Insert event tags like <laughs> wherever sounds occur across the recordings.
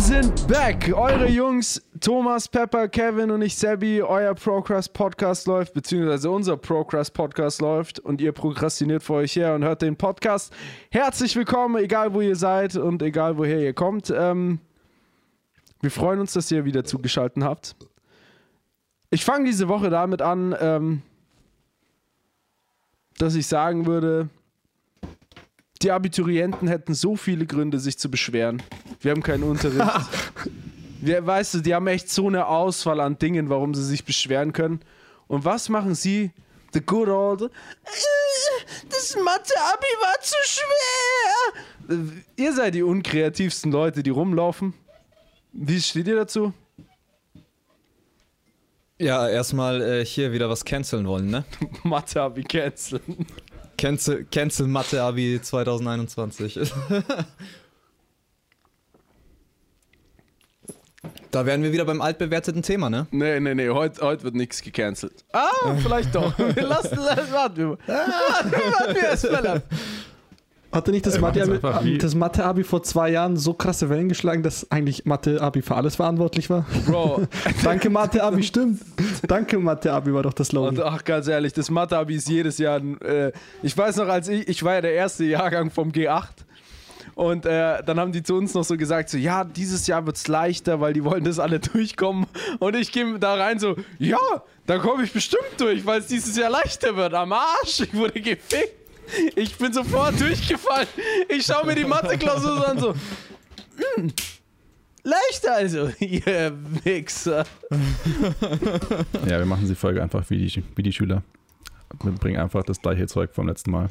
sind back. Eure Jungs Thomas, Pepper, Kevin und ich, Sebi. Euer Procrast Podcast läuft, beziehungsweise unser Procrast Podcast läuft und ihr prokrastiniert vor euch her und hört den Podcast. Herzlich willkommen, egal wo ihr seid und egal woher ihr kommt. Ähm, wir freuen uns, dass ihr wieder zugeschaltet habt. Ich fange diese Woche damit an, ähm, dass ich sagen würde, die Abiturienten hätten so viele Gründe, sich zu beschweren. Wir haben keinen Unterricht. <laughs> Wir, weißt du, die haben echt so eine Auswahl an Dingen, warum sie sich beschweren können. Und was machen sie? The good old. "Äh, Das Mathe-Abi war zu schwer. Ihr seid die unkreativsten Leute, die rumlaufen. Wie steht ihr dazu? Ja, erstmal äh, hier wieder was canceln wollen, ne? <laughs> Mathe-Abi canceln. Cancel, cancel Mathe Abi 2021. <laughs> da wären wir wieder beim altbewerteten Thema, ne? Nee, nee, nee, heute heut wird nichts gecancelt. Ah, <laughs> vielleicht doch. Lass, lass, warten wir mal. Warten wir- <laughs> warten wir erst mal ab. Hatte nicht das machen's Mathe-Abi Mathe-Abi vor zwei Jahren so krasse Wellen geschlagen, dass eigentlich Mathe-Abi für alles verantwortlich war? Bro, <laughs> Danke Mathe-Abi, stimmt. Danke Mathe-Abi war doch das Und Slogan. ach, ganz ehrlich, das Mathe-Abi ist jedes Jahr. Äh, ich weiß noch, als ich, ich war ja der erste Jahrgang vom G8. Und äh, dann haben die zu uns noch so gesagt: so, Ja, dieses Jahr wird es leichter, weil die wollen das alle <laughs> durchkommen. Und ich gehe da rein so: Ja, da komme ich bestimmt durch, weil es dieses Jahr leichter wird. Am Arsch, ich wurde gefickt. Ich bin sofort durchgefallen. Ich schaue mir die Mathe-Klausur so an, so: hm, Leichter also, <laughs> ihr Wichser. Ja, wir machen die Folge einfach wie die, wie die Schüler. Wir bringen einfach das gleiche Zeug vom letzten Mal.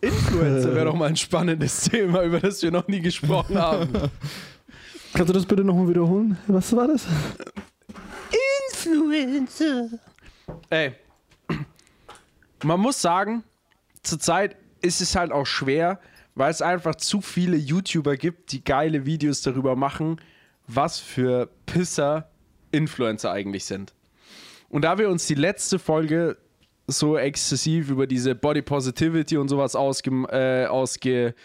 Influencer wäre doch mal ein spannendes Thema, über das wir noch nie gesprochen haben. Kannst du das bitte nochmal wiederholen? Was war das? Influencer. Ey, man muss sagen, zurzeit ist es halt auch schwer, weil es einfach zu viele YouTuber gibt, die geile Videos darüber machen, was für Pisser Influencer eigentlich sind. Und da wir uns die letzte Folge so exzessiv über diese Body Positivity und sowas ausge, äh, ausgelassen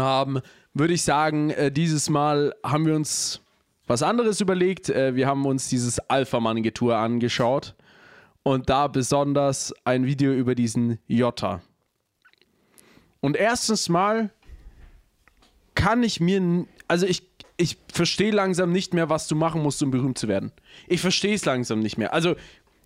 haben, würde ich sagen, äh, dieses Mal haben wir uns was anderes überlegt. Äh, wir haben uns dieses Alpha-Mann-Getue angeschaut und da besonders ein Video über diesen Jota. Und erstens mal kann ich mir, also ich, ich verstehe langsam nicht mehr, was du machen musst, um berühmt zu werden. Ich verstehe es langsam nicht mehr. Also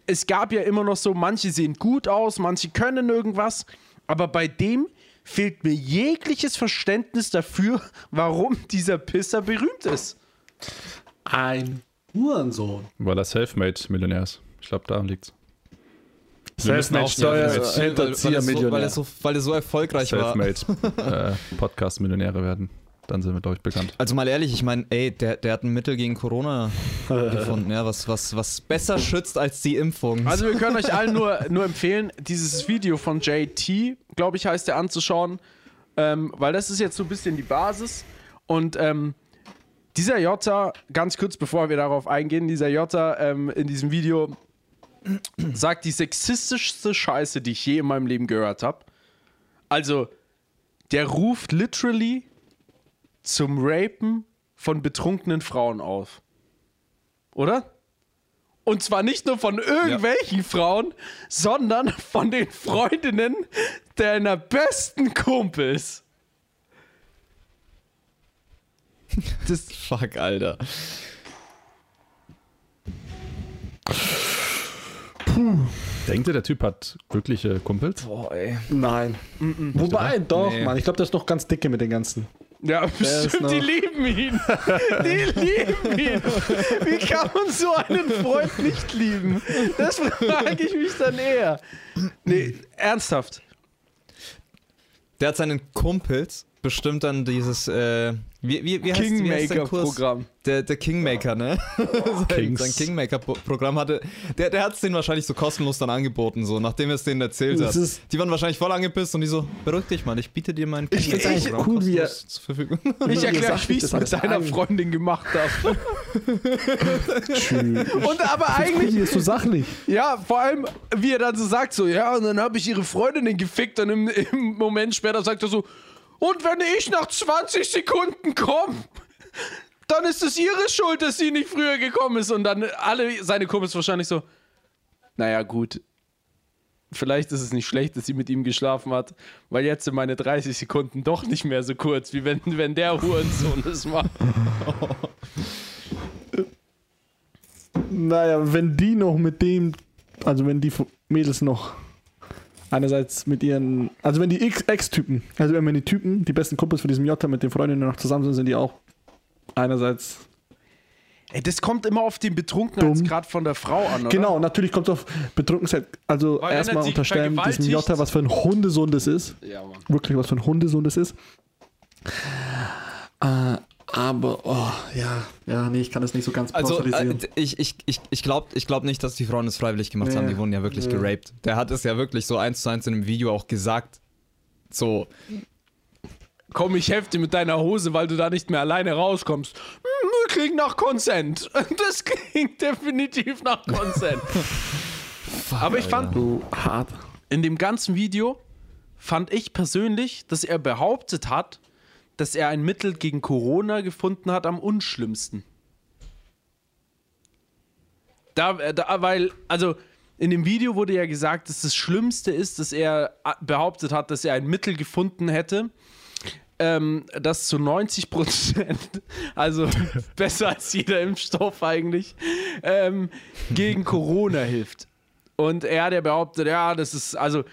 es gab ja immer noch so, manche sehen gut aus, manche können irgendwas, aber bei dem fehlt mir jegliches Verständnis dafür, <laughs> warum dieser Pisser berühmt ist. Ein Hurensohn. Weil er Selfmade-Millionär ist. Ich glaube, daran liegt's. Selfmade auch Steuer- schnell äh, weil, er so, weil, Millionär. er so, weil er so erfolgreich war. Selfmade-Podcast-Millionäre <laughs> werden. Dann sind wir, glaube ich, bekannt. Also mal ehrlich, ich meine, ey, der, der hat ein Mittel gegen Corona <laughs> gefunden, ja, was, was, was besser schützt als die Impfung. Also wir können euch allen nur, <laughs> nur empfehlen, dieses Video von JT, glaube ich, heißt der, anzuschauen, ähm, weil das ist jetzt so ein bisschen die Basis. Und ähm, dieser Jota, ganz kurz bevor wir darauf eingehen, dieser Jota ähm, in diesem Video sagt die sexistischste Scheiße, die ich je in meinem Leben gehört habe. Also, der ruft literally zum Rapen von betrunkenen Frauen auf. Oder? Und zwar nicht nur von irgendwelchen Frauen, sondern von den Freundinnen deiner besten Kumpels. Das, Fuck, Alter. Denkt ihr, der Typ hat wirkliche Kumpels? Boah, ey. Nein. Wobei, doch, Nee. Mann. Ich glaube, der ist noch ganz dicke mit den ganzen. ja, bestimmt, die lieben ihn. <laughs> Die lieben ihn. Wie kann man so einen Freund nicht lieben? Das frage ich mich dann eher. Nee, ernsthaft. Der hat seinen Kumpels bestimmt dann dieses, äh, wie, wie, wie heißt? Kingmaker-Programm. Der, der Kingmaker, ne? sein, <laughs> sein Kingmaker-Programm hatte. Der, der hat es denen wahrscheinlich so kostenlos dann angeboten, so, nachdem er es denen erzählt Das hat. Die waren wahrscheinlich voll angepisst und die so, beruhig dich mal, ich biete dir mein Ich find's eigentlich Kingmaker-Programm cool, wie er- kostenlos zur Verfügung. <laughs> Ich erkläre, wie ich das es mit deiner ein. Freundin gemacht habe. Tschüss. Und aber eigentlich, Eigentlich ist so sachlich. ja, vor allem, wie er dann so sagt, so, ja, und dann habe ich ihre Freundinnen gefickt und im, im Moment später sagt er so, Und wenn ich nach 20 Sekunden komme, dann ist es ihre Schuld, dass sie nicht früher gekommen ist. Und dann alle seine Kumpels wahrscheinlich so, naja, gut. Vielleicht ist es nicht schlecht, dass sie mit ihm geschlafen hat, weil jetzt sind meine 30 Sekunden doch nicht mehr so kurz, wie wenn, wenn der Hurensohn es macht. Naja, wenn die noch mit dem, also wenn die Mädels noch einerseits mit ihren, also wenn die Ex-Typen, also wenn die Typen, die besten Kumpels von diesem Jota mit den Freundinnen noch zusammen sind, sind die auch einerseits Ey, das kommt immer auf den Betrunkenheitsgrad von der Frau an, oder? Genau, natürlich kommt es auf Betrunkenheit. Also Weil er erstmal unterstellen diesem Jota, was für ein Hundesohn das ist. Ja, Mann. Wirklich, was für ein Hundesohn das ist. Aber, oh, ja, ja, nee, ich kann das nicht so ganz Also, äh, ich, ich, ich, ich glaube ich glaub nicht, dass die Frauen das freiwillig gemacht haben. Nee. Die wurden ja wirklich Nee. geraped. Der hat es ja wirklich so eins zu eins in dem Video auch gesagt. So, Komm, ich helfe dir mit deiner Hose, weil du da nicht mehr alleine rauskommst. Hm, klingt nach Consent. <laughs> Das klingt definitiv nach Consent. <laughs> Aber ich fand, so hart. in dem ganzen Video fand ich persönlich, dass er behauptet hat, dass er ein Mittel gegen Corona gefunden hat am unschlimmsten. Da, äh, da, weil, also in dem Video wurde ja gesagt, dass das Schlimmste ist, dass er äh, behauptet hat, dass er ein Mittel gefunden hätte, ähm, das zu 90 Prozent, <laughs> also <laughs> besser als jeder Impfstoff eigentlich, ähm, gegen Corona hilft. Und er hat ja behauptet, ja, das ist, also,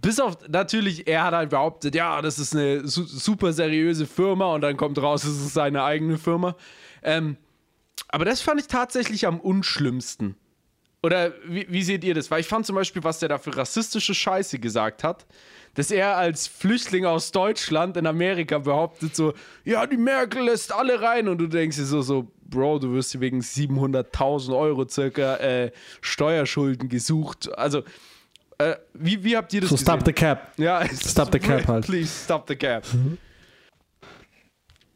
bis auf, natürlich, er hat halt behauptet, ja, das ist eine su super seriöse Firma und dann kommt raus, es ist seine eigene Firma. Ähm, aber das fand ich tatsächlich am unschlimmsten. Oder wie, wie seht ihr das? Weil ich fand zum Beispiel, was der da für rassistische Scheiße gesagt hat, dass er als Flüchtling aus Deutschland in Amerika behauptet so, ja, die Merkel lässt alle rein und du denkst dir so, so, Bro, du wirst hier wegen 700.000 Euro circa äh, Steuerschulden gesucht. Also, äh, wie, wie habt ihr das So, gesehen? stop the cap. ja, Stop the cap halt. Please stop the cap.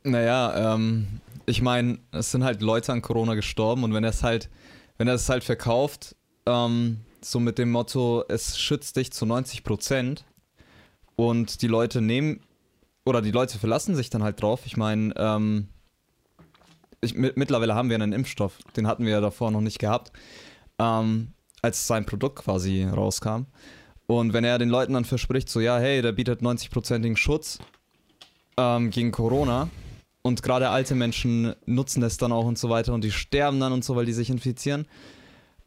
naja, ähm, ich meine, es sind halt Leute an Corona gestorben und wenn er es halt, wenn er es halt verkauft, ähm, so mit dem Motto, es schützt dich zu 90 Prozent und die Leute nehmen oder die Leute verlassen sich dann halt drauf. Ich meine, ähm, ich, mit, mittlerweile haben wir einen Impfstoff, den hatten wir ja davor noch nicht gehabt, ähm, als sein Produkt quasi rauskam. Und wenn er den Leuten dann verspricht, so ja, hey, der bietet 90-prozentigen Schutz ähm, gegen Corona und gerade alte Menschen nutzen das dann auch und so weiter und die sterben dann und so, weil die sich infizieren.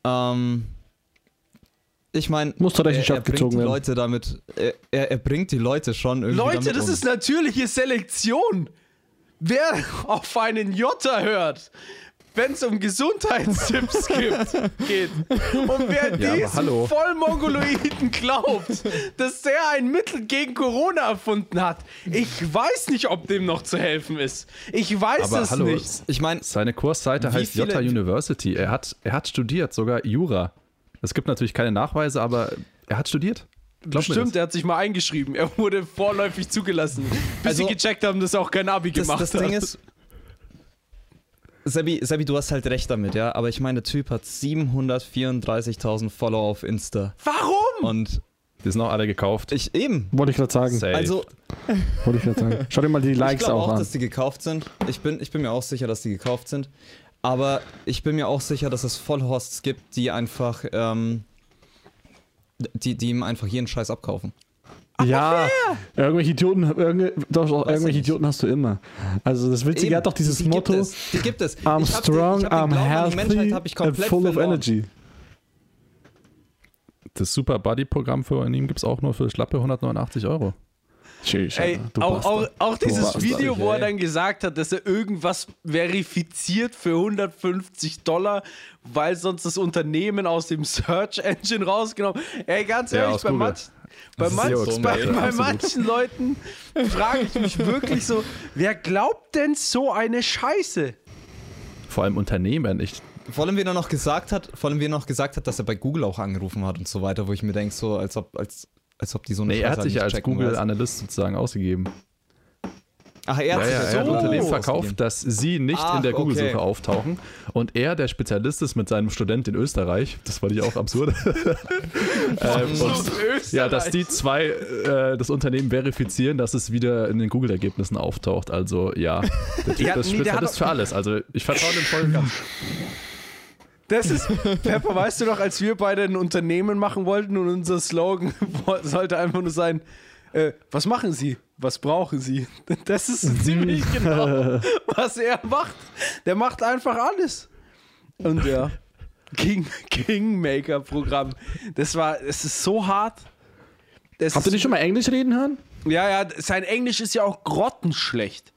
Ähm, ich meine, Muss zur er, er Rechenschaft bringt gezogen die werden. Leute damit, er, er, er bringt die Leute schon irgendwie Leute, damit das um. ist natürliche Selektion. Wer <laughs> auf einen Jota hört, wenn es um Gesundheitstipps <laughs> gibt, geht. Und wer Ja, diesen. Vollmongoloiden glaubt, dass der ein Mittel gegen Corona erfunden hat, ich weiß nicht, ob dem noch zu helfen ist. Ich weiß Aber es hallo. nicht. Ich meine, Seine Kursseite heißt Jota University. Er hat, er hat studiert, sogar Jura. Es gibt natürlich keine Nachweise, aber er hat studiert. Glaub mir Bestimmt, er hat sich mal eingeschrieben. Er wurde vorläufig zugelassen. Bis Also- sie gecheckt haben, dass er auch kein Abi das, gemacht das hat. Ding ist, Sebi, Sebi, du hast halt recht damit, ja, aber ich meine, der Typ hat 734.000 Follower auf Insta Warum? und Die sind auch alle gekauft. ich eben, Wollte ich gerade sagen. Safe. also Wollte ich gerade sagen. <laughs> Schau dir mal die Ich Likes glaube auch, auch, an. dass die gekauft sind. Ich bin, ich bin mir auch sicher, dass die gekauft sind. Aber ich bin mir auch sicher, dass es Vollhorsts gibt, die einfach, ähm, die, die ihm einfach jeden Scheiß abkaufen. Ja, irgendwelche Idioten, irgende, doch, doch, Weiß irgendwelche. Idioten hast du immer. Also das Witzige Eben, hat doch dieses die Motto, Gibt es, die gibt es. I'm Ich hab den- strong, ich I'm healthy komplett full of energy. Das Super Buddy-Programm von ihm gibt es auch nur für schlappe 189 Euro. Tschüss, Ey, auch, auch, auch dieses Bastard, Video, wo er dann gesagt hat, dass er irgendwas verifiziert für 150 Dollar, weil sonst das Unternehmen aus dem Search Engine rausgenommen. Ey, ganz Ja, ehrlich, aus bei, Google. manch, bei, manch, so bei, bei manchen Leuten frage ich mich wirklich so, wer glaubt denn so eine Scheiße? Vor allem Unternehmen. Ich, Vor allem, wie er noch gesagt hat, vor allem, wie er noch gesagt hat, dass er bei Google auch angerufen hat und so weiter, wo ich mir denke, so, als ob, als, als ob die so eine nee, er Scheiße hat halt sich ja als? Google-Analyst sozusagen ausgegeben. Ach, er Ja, hat ja, sich er hat so Unternehmen verkauft, dass sie nicht Ach, in der Google-Suche okay. auftauchen. Und er, der Spezialist ist mit seinem Student in Österreich, das fand ich auch absurd. <laughs> ähm, und, ja, dass die zwei äh, das Unternehmen verifizieren, dass es wieder in den Google-Ergebnissen auftaucht. Also ja, der Typ Ja, ist nee, Spezialist für alles. Also ich vertraue dem voll ganz. Das ist, Pepper, weißt du noch, als wir beide ein Unternehmen machen wollten und unser Slogan <laughs> sollte einfach nur sein, äh, was machen Sie? Was brauchen Sie? <laughs> Das ist ziemlich genau, <laughs> was er macht. Der macht einfach alles. Und ja, King, Kingmaker-Programm. Das war, es ist so hart. Das Habt ihr nicht schon mal Englisch reden hören? Ja, ja, sein Englisch ist ja auch grottenschlecht.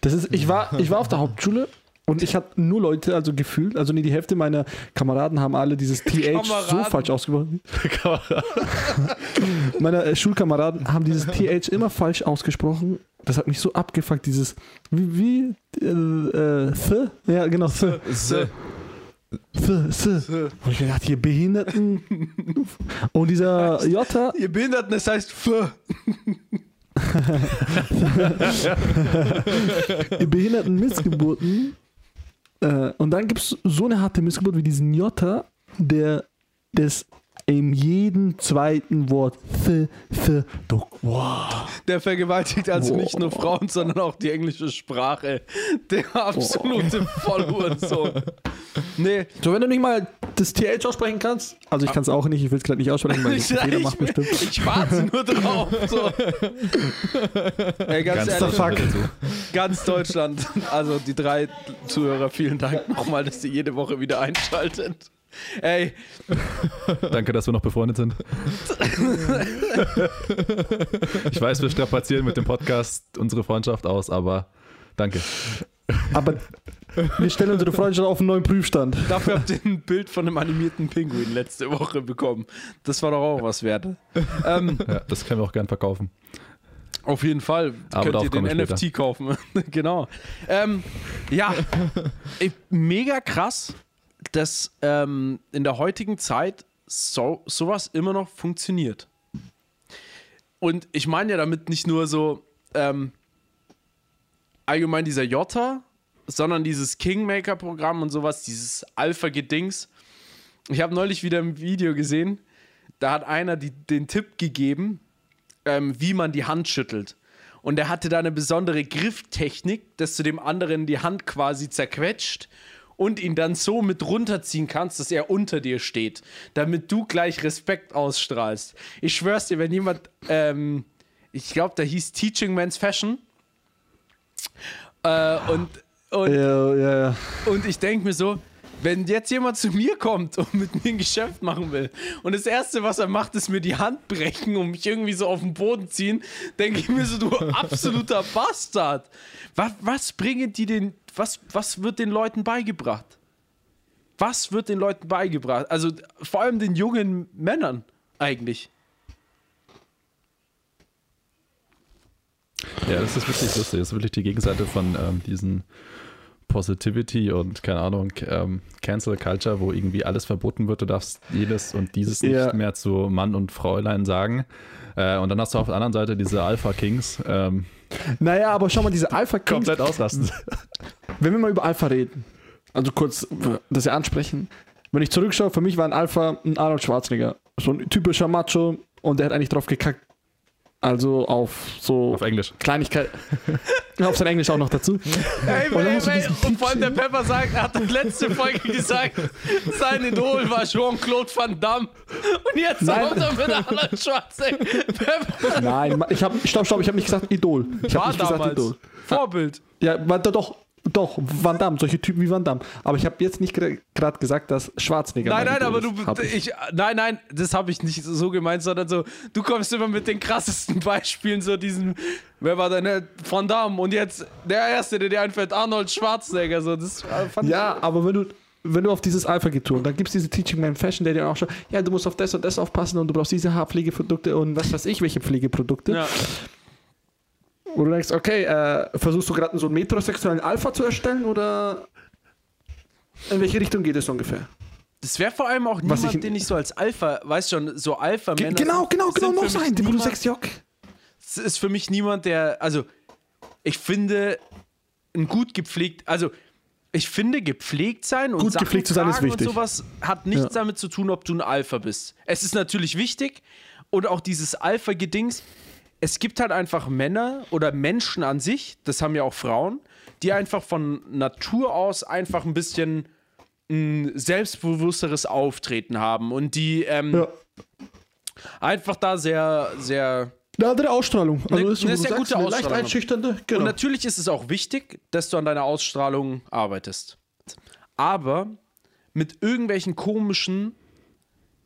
Das ist, ich war, ich war auf der Hauptschule und ich hatte nur Leute, also gefühlt, also nee, die Hälfte meiner Kameraden haben alle dieses TH so Kameraden. falsch ausgesprochen. <laughs> Meine äh, Schulkameraden haben dieses TH immer falsch ausgesprochen. Das hat mich so abgefuckt, dieses wie, wie äh, äh, th? Ja, genau, th. So. Th, th. Und ich gedacht, ihr Behinderten. Und dieser Jota, Ihr Behinderten, das heißt F. <laughs> ihr behinderten Missgeburten. Äh, und dann gibt es so eine harte Missgeburt wie diesen Jota, der das in jedem zweiten Wort th, th, doch, wow. Der vergewaltigt also Boah. nicht nur Frauen, sondern auch die englische Sprache. Der absolute Vollhurensohn. <laughs> Nee, So, wenn du nicht mal das TH aussprechen kannst, also ich kann es auch nicht, ich will es gerade nicht aussprechen, weil <laughs> ich Fehler mache bestimmt. ich warte nur drauf. So. <laughs> Ey, ganz, Ganz ehrlich, fuck. ganz Deutschland, also die drei Zuhörer, vielen Dank nochmal, dass ihr jede Woche wieder einschaltet. Ey, Danke, dass wir noch befreundet sind. ich weiß, wir strapazieren mit dem Podcast unsere Freundschaft aus, aber danke. Aber wir stellen unsere Freundschaft auf einen neuen Prüfstand. dafür habt ihr ein Bild von einem animierten Pinguin letzte Woche bekommen. Das war doch auch was wert. Ähm, Ja, das können wir auch gern verkaufen. Auf jeden Fall Aber könnt ihr den NFT kaufen. <laughs> genau. Ähm, ja, mega krass, dass ähm, in der heutigen Zeit so, sowas immer noch funktioniert. Und ich meine ja damit nicht nur so ähm, allgemein dieser Jota, sondern dieses Kingmaker-Programm und sowas, dieses Alpha-Gedings. Ich habe neulich wieder ein Video gesehen, da hat einer die, den Tipp gegeben, ähm, wie man die Hand schüttelt. Und er hatte da eine besondere Grifftechnik, dass du dem anderen die Hand quasi zerquetscht und ihn dann so mit runterziehen kannst, dass er unter dir steht, damit du gleich Respekt ausstrahlst. Ich schwör's dir, wenn jemand, ähm, ich glaube, da hieß Teaching Man's Fashion. Äh, und, und Ja, ja, ja. und ich denke mir so, wenn jetzt jemand zu mir kommt und mit mir ein Geschäft machen will und das Erste, was er macht, ist mir die Hand brechen und mich irgendwie so auf den Boden ziehen, denke ich mir so, du absoluter Bastard. Was, was bringen die den, was, was wird den Leuten beigebracht? Was wird den Leuten beigebracht? Also vor allem den jungen Männern eigentlich. Ja, das ist wirklich lustig. Das ist wirklich die Gegenseite von ähm, diesen Positivity und, keine Ahnung, ähm, Cancel Culture, wo irgendwie alles verboten wird. Du darfst jedes und dieses Ja. nicht mehr zu Mann und Fräulein sagen. Äh, und dann hast du auf der anderen Seite diese Alpha Kings. Ähm, Naja, aber schau mal, diese Alpha Kings, komplett ausrasten. <laughs> wenn wir mal über Alpha reden, also kurz das ja ansprechen, wenn ich zurückschaue, für mich war ein Alpha ein Arnold Schwarzenegger. So ein typischer Macho und der hat eigentlich drauf gekackt. Also auf so auf Englisch. Kleinigkeit. <laughs> auf sein Englisch auch noch dazu. Ey, Und dann hast du ey, diesen und vor allem der Pepper sagt, er hat in der letzten Folge gesagt, sein Idol war Jean-Claude Van Damme. Und jetzt Nein. kommt er mit Arnold Schwarzenegger. Pepper Nein, ich habe, stopp, stopp, ich habe nicht gesagt Idol. Ich habe war nicht gesagt damals Idol. Vorbild. Ja, war, doch, doch, Van Damme, solche Typen wie Van Damme. Aber ich habe jetzt nicht gerade gesagt, dass Schwarzenegger. Nein, nein, aber du, ich. ich, nein, nein, das habe ich nicht so gemeint, sondern so, du kommst immer mit den krassesten <laughs> Beispielen, so diesen, wer war denn, Van Damme und jetzt der Erste, der dir einfällt, Arnold Schwarzenegger, so, das äh, Ja, aber wenn du, wenn du auf dieses Alpha getun, dann gibt es diese Teaching Man Fashion, der dir auch schon, ja, du musst auf das und das aufpassen und du brauchst diese Haarpflegeprodukte und was weiß ich, welche Pflegeprodukte. ja. Wo du denkst, okay, äh, versuchst du gerade so einen metrosexuellen Alpha zu erstellen oder in welche Richtung geht es ungefähr? Das wäre vor allem auch Was niemand, ich- den ich so als Alpha, weißt schon, so Alpha-Männer. genau, genau, genau, noch sein, wo du sagst, Jock. Es ist für mich niemand, der, also ich finde, ein gut gepflegt, also ich finde, gepflegt sein und Gut Sachen gepflegt zu sein ist wichtig. und sowas hat nichts Ja. damit zu tun, ob du ein Alpha bist. Es ist natürlich wichtig und auch dieses Alpha-Gedings. Es gibt halt einfach Männer oder Menschen an sich, das haben ja auch Frauen, die einfach von Natur aus einfach ein bisschen ein selbstbewussteres Auftreten haben und die ähm, Ja. einfach da sehr, sehr Eine andere Ausstrahlung. Also Eine- ist eine sehr sagst, gute eine leicht Ausstrahlung. einschüchternde. Genau. Und natürlich ist es auch wichtig, dass du an deiner Ausstrahlung arbeitest. Aber mit irgendwelchen komischen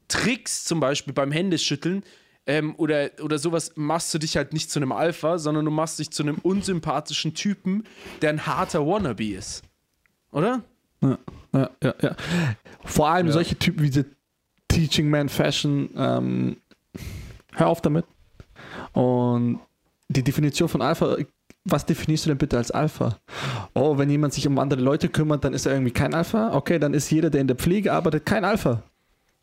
Tricks, zum Beispiel beim Händeschütteln ähm, oder, oder sowas, machst du dich halt nicht zu einem Alpha, sondern du machst dich zu einem unsympathischen Typen, der ein harter Wannabe ist. Oder? Ja, ja, ja, ja. Vor allem solche Typen wie diese Teaching Man Fashion, ähm, hör auf damit. Und die Definition von Alpha, was definierst du denn bitte als Alpha? Oh, wenn jemand sich um andere Leute kümmert, dann ist er irgendwie kein Alpha. Okay, dann ist jeder, der in der Pflege arbeitet, kein Alpha.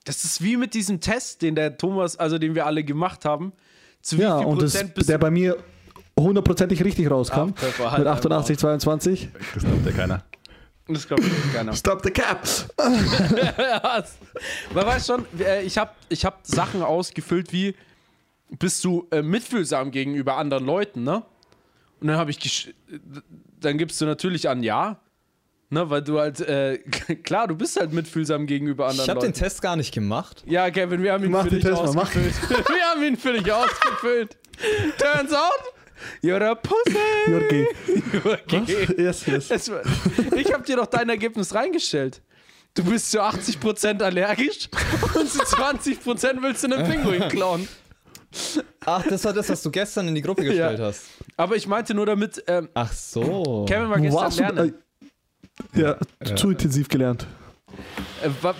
Das ist wie mit diesem Test, den der Thomas, also den wir alle gemacht haben. Zu wie Ja, viel und das, Prozent bist der bei mir hundertprozentig richtig rauskam. Ach, Pfeffer, halt mit 88, 22. Das glaubt ja keiner. Das glaubt wirklich keiner. Stop the cap! <laughs> Man weiß schon, äh, ich habe ich hab Sachen ausgefüllt wie, bist du äh, mitfühlsam gegenüber anderen Leuten, ne? Und dann habe ich, gesch- dann gibst du natürlich an Ja, ne? Weil du halt, äh, <laughs> klar, du bist halt mitfühlsam gegenüber anderen Ich habe den. Test gar nicht gemacht. ja, Kevin, wir haben ihn Mach für den dich Test ausgefüllt. <laughs> wir haben ihn für dich ausgefüllt. Turns out, you're a pussy. Jürgi. Okay. Yes, yes. Es Ich habe dir doch dein Ergebnis reingestellt. Du bist zu 80% allergisch und zu 20% willst du einen Pinguin klauen. Ach, das war das, was du gestern in die Gruppe gestellt hast. Aber ich meinte nur damit, ähm, Ach so. Kevin war gestern warst du? lernen. Äh, ja, zu intensiv gelernt. Äh, wa-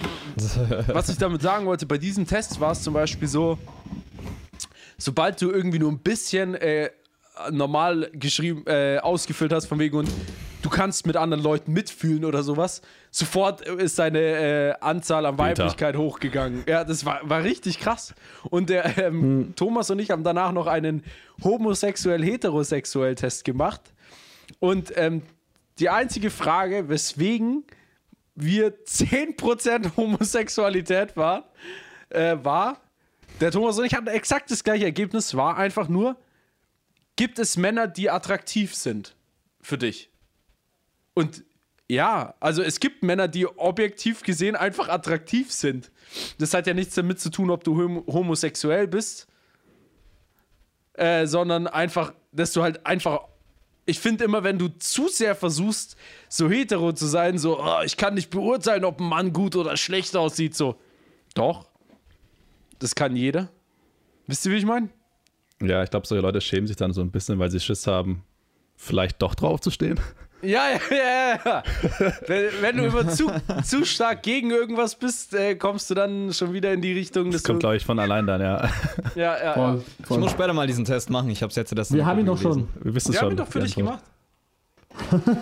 was ich damit sagen wollte, bei diesem Test war es zum Beispiel so, sobald du irgendwie nur ein bisschen äh, normal geschrieben, äh, ausgefüllt hast, von wegen und du kannst mit anderen Leuten mitfühlen oder sowas, sofort ist deine äh, Anzahl an. Weiblichkeit hochgegangen. Ja, das war, war richtig krass. Und der ähm, Thomas und ich haben danach noch einen homosexuell-heterosexuell-Test gemacht. Und ähm, die einzige Frage, weswegen wir 10% Homosexualität waren, äh, war, der Thomas und ich hatten exakt das gleiche Ergebnis, war einfach nur, gibt es Männer, die attraktiv sind für dich? Und ja, also es gibt Männer, die objektiv gesehen einfach attraktiv sind. Das hat ja nichts damit zu tun, ob du hom homosexuell bist, äh, sondern einfach, dass du halt einfach. Ich finde immer, wenn du zu sehr versuchst, so hetero zu sein, so, oh, ich kann nicht beurteilen, ob ein Mann gut oder schlecht aussieht, so. Doch. Das kann jeder. Wisst ihr, wie ich meine? Ja, ich glaube, solche Leute schämen sich dann so ein bisschen, weil sie Schiss haben, vielleicht doch drauf zu stehen. Ja, ja, ja, ja. wenn, wenn du immer zu, zu stark gegen irgendwas bist, äh, kommst du dann schon wieder in die Richtung, Das kommt, glaube ich, von allein dann, ja. Ja, ja, ja. Voll, Ich voll. muss später mal diesen Test machen. Ich habe es jetzt das. Wir haben ihn doch schon. Wir wissen es Wir schon. haben ihn doch für dich Antwort. gemacht.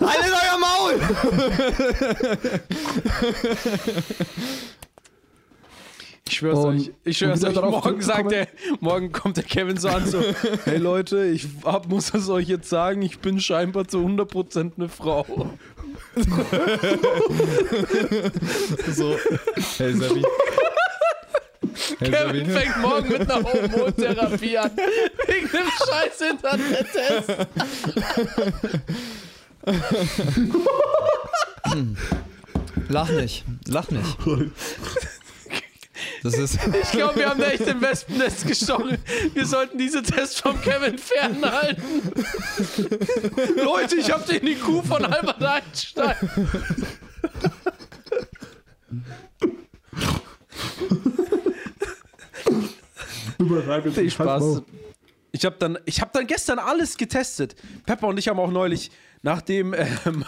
Haltet euer Maul! <laughs> Ich schwör's euch. Ich schwör's euch. darauf Morgen, sagt der, zurückzukommen- morgen kommt der Kevin so an, so: <laughs> Hey Leute, ich hab, muss es euch jetzt sagen, ich bin scheinbar zu 100% eine Frau. <laughs> So. Hey Sabi. Hey Kevin Sabi. fängt morgen mit einer Homotherapie an. <laughs> Wegen dem scheiß Internet-Test. Lach nicht. Lach nicht. Das ist. <laughs> Ich glaube, wir haben da echt den besten Test gestochen. Wir sollten diese Tests vom Kevin fernhalten. Leute, ich habe den IQ von Albert Einstein. Nicht. Spaß. Ich habe dann, ich hab dann gestern alles getestet. Pepper und ich haben auch neulich, nachdem ähm,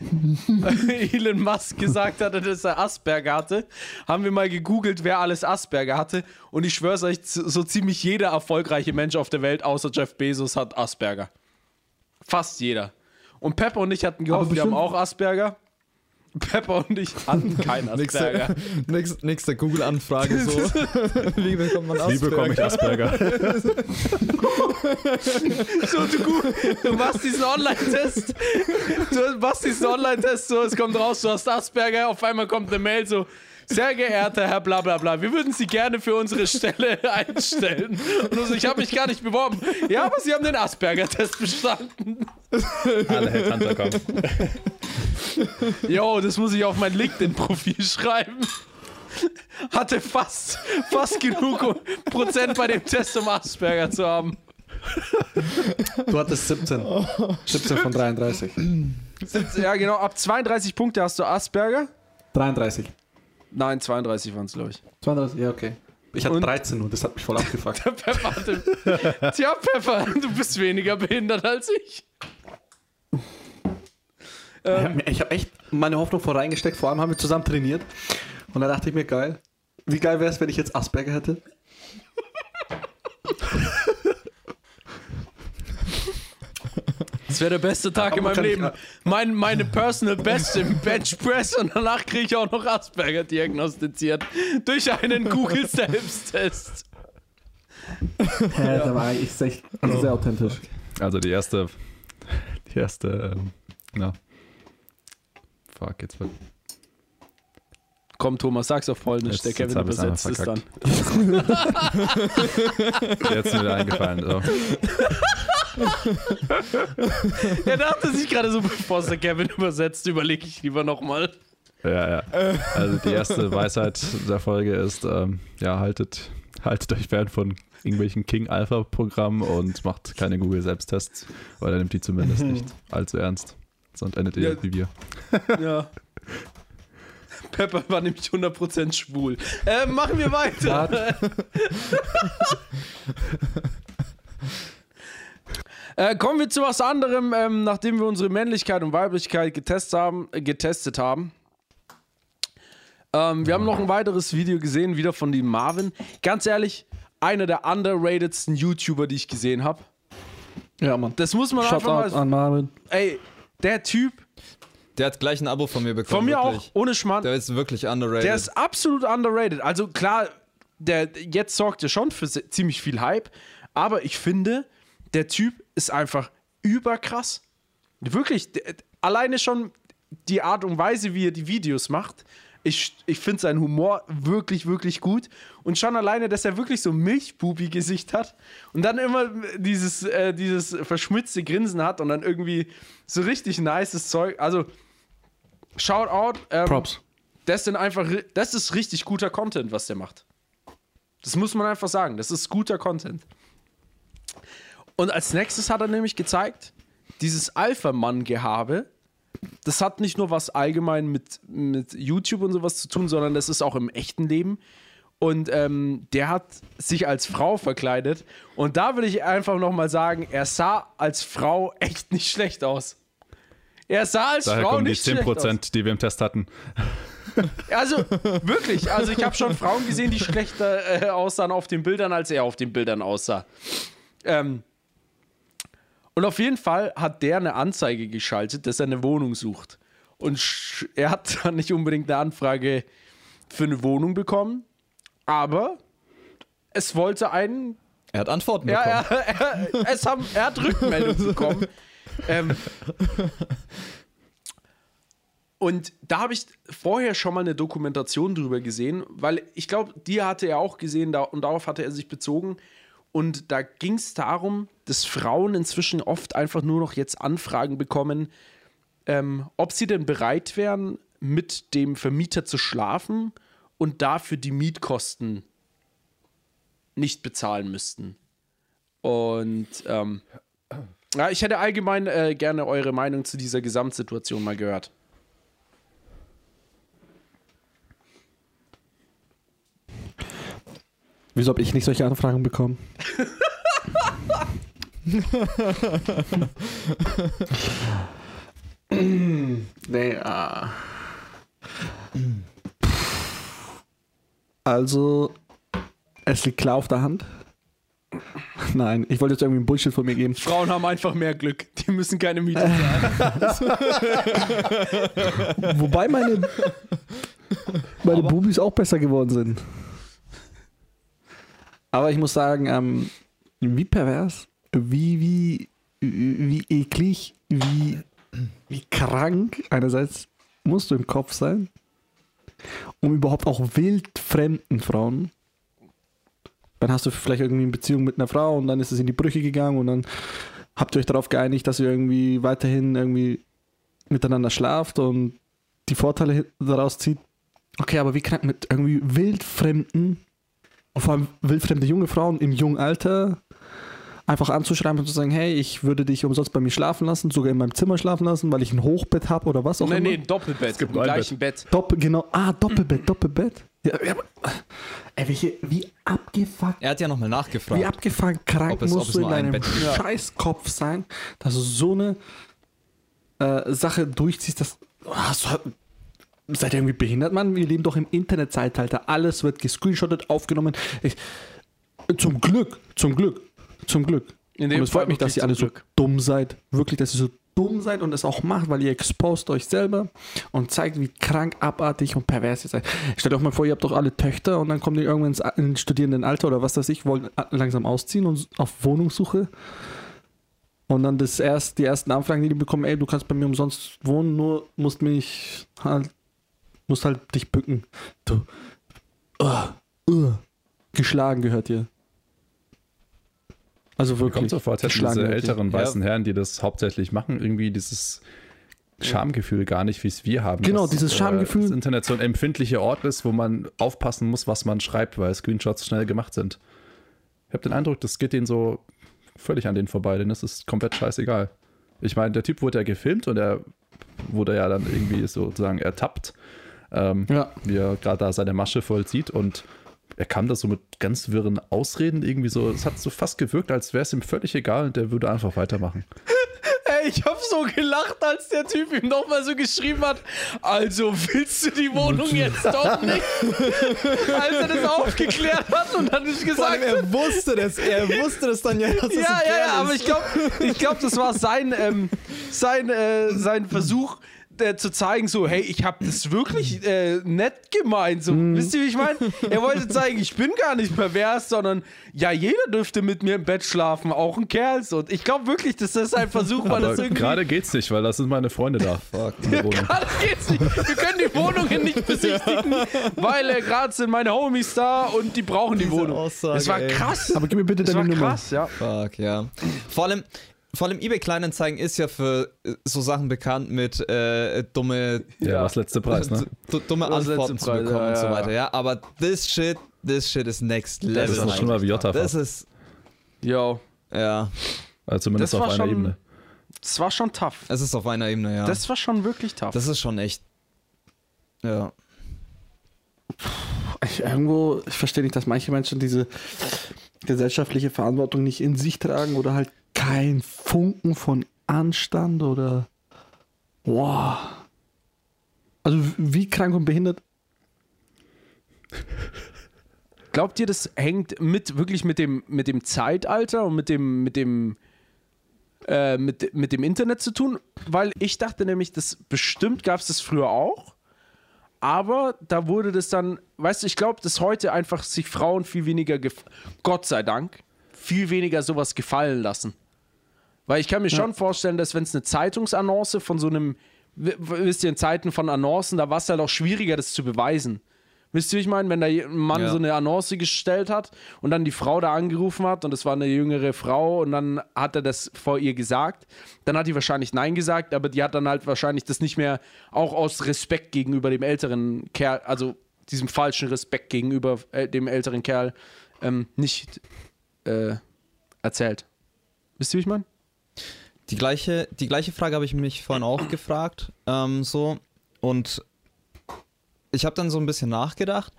<laughs> Elon Musk gesagt hatte, dass er Asperger hatte, haben wir mal gegoogelt, wer alles Asperger hatte. Und ich schwör's euch, so ziemlich jeder erfolgreiche Mensch auf der Welt, außer Jeff Bezos, hat Asperger. Fast jeder. Und Pepper und ich hatten gehofft, wir haben auch Asperger. Pepper und ich hatten <laughs> keinen Asperger. Nächste, nächste, nächste Google-Anfrage so. <laughs> Wie bekommt man Wie bekomme ich Asperger? Asperger? <laughs> So, du, du machst diesen Online-Test. Du machst diesen Online-Test, so, es kommt raus, du hast Asperger, auf einmal kommt eine Mail so. Sehr geehrter Herr bla bla bla, wir würden Sie gerne für unsere Stelle <laughs> einstellen. Und du so, ich habe mich gar nicht beworben. Ja, aber Sie haben den Asperger-Test bestanden. Alle Headhunter kommen. Jo, das muss ich auf mein LinkedIn-Profil schreiben. Hatte fast, fast genug Prozent bei dem Test, um Asperger zu haben. Du hattest 17. 17 von 33. Ja, genau, ab 32 Punkte hast du Asperger. 33. Nein, 32 waren es, glaube ich. 32, ja, okay. Ich hatte Und? 13 und das hat mich voll abgefuckt. <laughs> Pfeffer hatte. Tja, Pfeffer, du bist weniger behindert als ich. Ähm, ich habe echt meine Hoffnung vor reingesteckt, vor allem haben wir zusammen trainiert. Und da dachte ich mir, geil. Wie geil wäre es, wenn ich jetzt Asperger hätte? Das wäre der beste Tag Aber in meinem Leben. Mein, meine Personal Best im Bench Press und danach kriege ich auch noch Asperger diagnostiziert. Durch einen Google Selbsttest. Hä, da war ich echt sehr authentisch. Also die erste, die erste, ähm, na. Fuck, jetzt wird. Komm, Thomas, sag's auf Polnisch. Jetzt- Der Kevin übersetzt es dann. <laughs> Jetzt ist mir wieder eingefallen. So. <laughs> <laughs> Er dachte sich gerade so, bevor es der Kevin übersetzt, überlege ich lieber nochmal. Ja, ja. Also die erste <laughs> Weisheit der Folge ist, ähm, ja, haltet, haltet euch fern von irgendwelchen King-Alpha-Programmen und macht keine Google-Selbsttests, weil er nimmt die zumindest nicht <laughs> allzu ernst. Sonst endet ihr Ja. wie wir. Ja. Pepper war nämlich 100% schwul. Äh, machen wir weiter. Äh, kommen wir zu was anderem, ähm, nachdem wir unsere Männlichkeit und Weiblichkeit getestet haben. Äh, getestet haben. Ähm, wir haben noch ein weiteres Video gesehen, wieder von dem Marvin. Ganz ehrlich, einer der underratedsten YouTuber, die ich gesehen habe. Ja, Mann. Das muss man einfach Shoutout mal. an Marvin. Ey, der Typ, Der hat gleich ein Abo von mir bekommen. von mir wirklich. auch, ohne Schmarrn. Der ist wirklich underrated. Der ist absolut underrated. Also klar, der jetzt sorgt er schon für ziemlich viel Hype, aber ich finde, der Typ ist einfach überkrass. Wirklich, alleine schon die Art und Weise, wie er die Videos macht. Ich, ich finde seinen Humor wirklich, wirklich gut. Und schon alleine, dass er wirklich so ein Milchbubi-Gesicht hat und dann immer dieses, äh, dieses verschmitzte Grinsen hat und dann irgendwie so richtig nices Zeug. Also, Shoutout. Ähm, Props. das sind einfach, das ist richtig guter Content, was der macht. Das muss man einfach sagen. Das ist guter Content. Und als nächstes hat er nämlich gezeigt, dieses Alpha-Mann-Gehabe, das hat nicht nur was allgemein mit, mit YouTube und sowas zu tun, sondern das ist auch im echten Leben. Und ähm, der hat sich als Frau verkleidet. Und da will ich einfach nochmal sagen, er sah als Frau echt nicht schlecht aus. Er sah als Daher Frau die nicht schlecht aus. 10%, die wir im Test hatten. Also wirklich, also ich habe schon Frauen gesehen, die schlechter äh, aussahen auf den Bildern, als er auf den Bildern aussah. Ähm, und auf jeden Fall hat der eine Anzeige geschaltet, dass er eine Wohnung sucht. Und er hat <laughs> dann nicht unbedingt eine Anfrage für eine Wohnung bekommen, aber es wollte einen er hat Antworten ja, bekommen. er, er, es haben, er hat Rückmeldung <laughs> bekommen. ähm, und da habe ich vorher schon mal eine Dokumentation drüber gesehen, weil ich glaube, die hatte er auch gesehen da, und darauf hatte er sich bezogen. Und da ging es darum, dass Frauen inzwischen oft einfach nur noch jetzt Anfragen bekommen, ähm, ob sie denn bereit wären, mit dem Vermieter zu schlafen und dafür die Mietkosten nicht bezahlen müssten. Und ähm, ja, ich hätte allgemein äh, gerne eure Meinung zu dieser Gesamtsituation mal gehört. Wieso habe ich nicht solche Anfragen bekommen? nee, ah. Also, es liegt klar auf der Hand. Nein, ich wollte jetzt irgendwie einen Bullshit von mir geben. Frauen haben einfach mehr Glück. Die müssen keine Miete <laughs> zahlen. Wobei meine, meine Bubis auch besser geworden sind. Aber ich muss sagen, ähm, wie pervers, wie, wie, wie eklig, wie, wie krank einerseits musst du im Kopf sein, um überhaupt auch wildfremden Frauen. Dann hast du vielleicht irgendwie eine Beziehung mit einer Frau und dann ist es in die Brüche gegangen und dann habt ihr euch darauf geeinigt, dass ihr irgendwie weiterhin irgendwie miteinander schlaft und die Vorteile daraus zieht. Okay, aber wie krank mit irgendwie wildfremden und vor allem wildfremde junge Frauen im jungen Alter einfach anzuschreiben und zu sagen, hey, ich würde dich umsonst bei mir schlafen lassen, sogar in meinem Zimmer schlafen lassen, weil ich ein Hochbett habe oder was auch nee, immer. nee, ein Doppelbett. Es gibt im gleichen Bett. Doppel, genau. Ah, Doppelbett, Doppelbett. Ja, ja, ey, welche, wie abgefuckt, Er hat ja nochmal nachgefragt. wie abgefuckt krank Ob es- musst du in deinem Bett. Scheißkopf sein, dass du so eine äh, Sache durchziehst, dass oh, hast du, seid ihr irgendwie behindert, Mann? Wir leben doch im Internetzeitalter. Alles wird gescreenshottet, aufgenommen. Ich, zum Glück, zum Glück, zum Glück. Und es freut mich, dass ihr alle zum so Glück. dumm seid. Wirklich, dass ihr so dumm seid und es auch macht, weil ihr expost euch selber und zeigt, wie krank, abartig und pervers ihr seid. Stellt euch mal vor, ihr habt doch alle Töchter und dann kommen die irgendwann ins, ins Studierendenalter oder was weiß ich, wollen langsam ausziehen und auf Wohnungssuche. Und dann das erst, die ersten Anfragen, die die bekommen, ey, du kannst bei mir umsonst wohnen, nur musst mich halt, musst halt dich bücken. Du, uh, uh, geschlagen gehört dir. Also wirklich. kommt so vor, als hätten geschlagen diese älteren Ja. weißen Herren, die das hauptsächlich machen, irgendwie dieses Schamgefühl gar nicht, wie es wir haben. Genau, dass, dieses Schamgefühl. Äh, das Internet so ein empfindlicher Ort ist, wo man aufpassen muss, was man schreibt, weil Screenshots schnell gemacht sind. Ich habe den Eindruck, das geht denen so völlig an denen vorbei, denn das ist komplett scheißegal. Ich meine, der Typ wurde ja gefilmt und er wurde ja dann irgendwie sozusagen ertappt, ähm, Ja. wie er gerade da seine Masche vollzieht und er kam da so mit ganz wirren Ausreden irgendwie so, es hat so fast gewirkt, als wäre es ihm völlig egal und der würde einfach weitermachen. <laughs> Ey, ich hab so gelacht, als der Typ ihm nochmal so geschrieben hat. Also willst du die Wohnung jetzt doch nicht? <laughs> als er das aufgeklärt hat und dann nicht Vor allem, gesagt er wusste das, er <laughs> wusste das dann ja, dass das Ja, ja, ja, aber ich glaube, ich glaub, das war sein, ähm, sein, äh, sein Versuch äh, zu zeigen, so, hey, ich habe das wirklich äh, nett gemeint. So, Wisst ihr, wie ich meine? Er wollte zeigen, ich bin gar nicht pervers, sondern ja, jeder dürfte mit mir im Bett schlafen, auch ein Kerl. So. Und ich glaube wirklich, dass das sein Versuch war, das irgendwie. gerade geht's nicht, weil das sind meine Freunde da. Fuck. <laughs> Gerade geht's nicht. Wir können die Wohnungen nicht besichtigen, weil äh, gerade sind meine Homies da und die brauchen die Diese Wohnung. Aussage, das war ey. krass. Aber gib mir bitte das deine war Nummer. krass, ja. Fuck, ja. Vor allem, vor allem eBay Kleinanzeigen ist ja für äh, so Sachen bekannt mit äh, dumme, Ja, was letzte Preis, ne? <laughs> du- dumme Was Antworten zu bekommen ja, und so weiter, ja. Aber this shit, this shit is next level. Das ist noch Mann. schlimmer wie Jota Das ist, Yo, ja, Also zumindest Das auf war einer schon- Ebene. das war schon tough. es ist auf einer Ebene, ja. Das, Das war schon wirklich tough. ist schon echt, ja. Ich, irgendwo, ich verstehe nicht, dass manche Menschen diese gesellschaftliche Verantwortung nicht in sich tragen oder halt kein Funken von Anstand oder wow. Also wie krank und behindert. Glaubt ihr, das hängt mit wirklich mit dem, mit dem Zeitalter und mit dem, mit dem, äh, mit, mit dem Internet zu tun? Weil ich dachte nämlich, das bestimmt gab es das früher auch. Aber da wurde das dann, weißt du, ich glaube, dass heute einfach sich Frauen viel weniger, Gott sei Dank, viel weniger sowas gefallen lassen. Weil ich kann mir schon vorstellen, dass wenn es eine Zeitungsannonce von so einem, wisst ihr, in Zeiten von Annoncen, da war es halt auch schwieriger, das zu beweisen. Wisst ihr, wie ich meine? Wenn da ein Mann Ja. so eine Annonce gestellt hat und dann die Frau da angerufen hat und es war eine jüngere Frau und dann hat er das vor ihr gesagt, dann hat die wahrscheinlich Nein gesagt, aber die hat dann halt wahrscheinlich das nicht mehr auch aus Respekt gegenüber dem älteren Kerl, also diesem falschen Respekt gegenüber äh, dem älteren Kerl ähm, nicht äh, erzählt. Wisst ihr, wie ich meine? Die gleiche, die gleiche Frage habe ich mich vorhin auch gefragt. Ähm, so. Und ich habe dann so ein bisschen nachgedacht.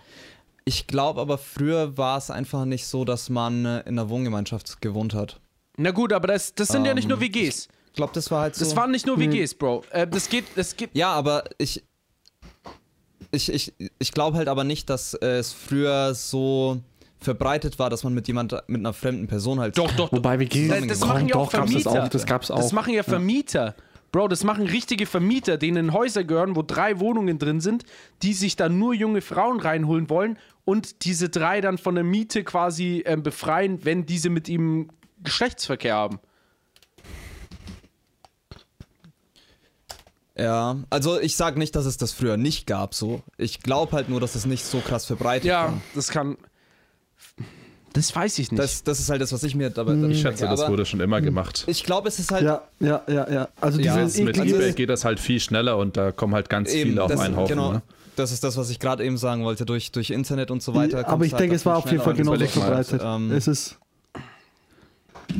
Ich glaube aber, früher war es einfach nicht so, dass man in einer Wohngemeinschaft gewohnt hat. Na gut, aber das, das sind ja nicht nur Ähm, WGs. Ich glaube, das war halt so. Das waren nicht nur WGs, Bro. Äh, das geht, das geht. ja, aber ich. Ich, ich, ich glaube halt aber nicht, dass es früher so verbreitet war, dass man mit jemand, mit einer fremden Person halt. Doch, doch, Wobei wir gehen, Das, das komm, machen ja auch doch, gab's das Vermieter. auch, das gab's auch. Das machen ja Vermieter. Bro, das machen richtige Vermieter, denen Häuser gehören, wo drei Wohnungen drin sind, die sich dann nur junge Frauen reinholen wollen und diese drei dann von der Miete quasi ähm, befreien, wenn diese mit ihm Geschlechtsverkehr haben. Ja, also ich sag nicht, dass es das früher nicht gab, so. Ich glaube halt nur, dass es nicht so krass verbreitet Ja, war. das kann. Das weiß ich nicht. Das, das ist halt das, was ich mir dabei. Ich schätze, das wurde schon immer gemacht. Ich glaube, es ist halt. ja, ja, ja, ja. Also Ja, diese Mit Also- eBay geht das halt viel schneller und da kommen halt ganz Eben, viele auf das, einen Haufen. genau, Ne? das ist das, was ich gerade eben sagen wollte. Durch, durch Internet und so weiter. aber ich halt denke, es war viel auf jeden Fall genauso verbreitet. ähm, es ist,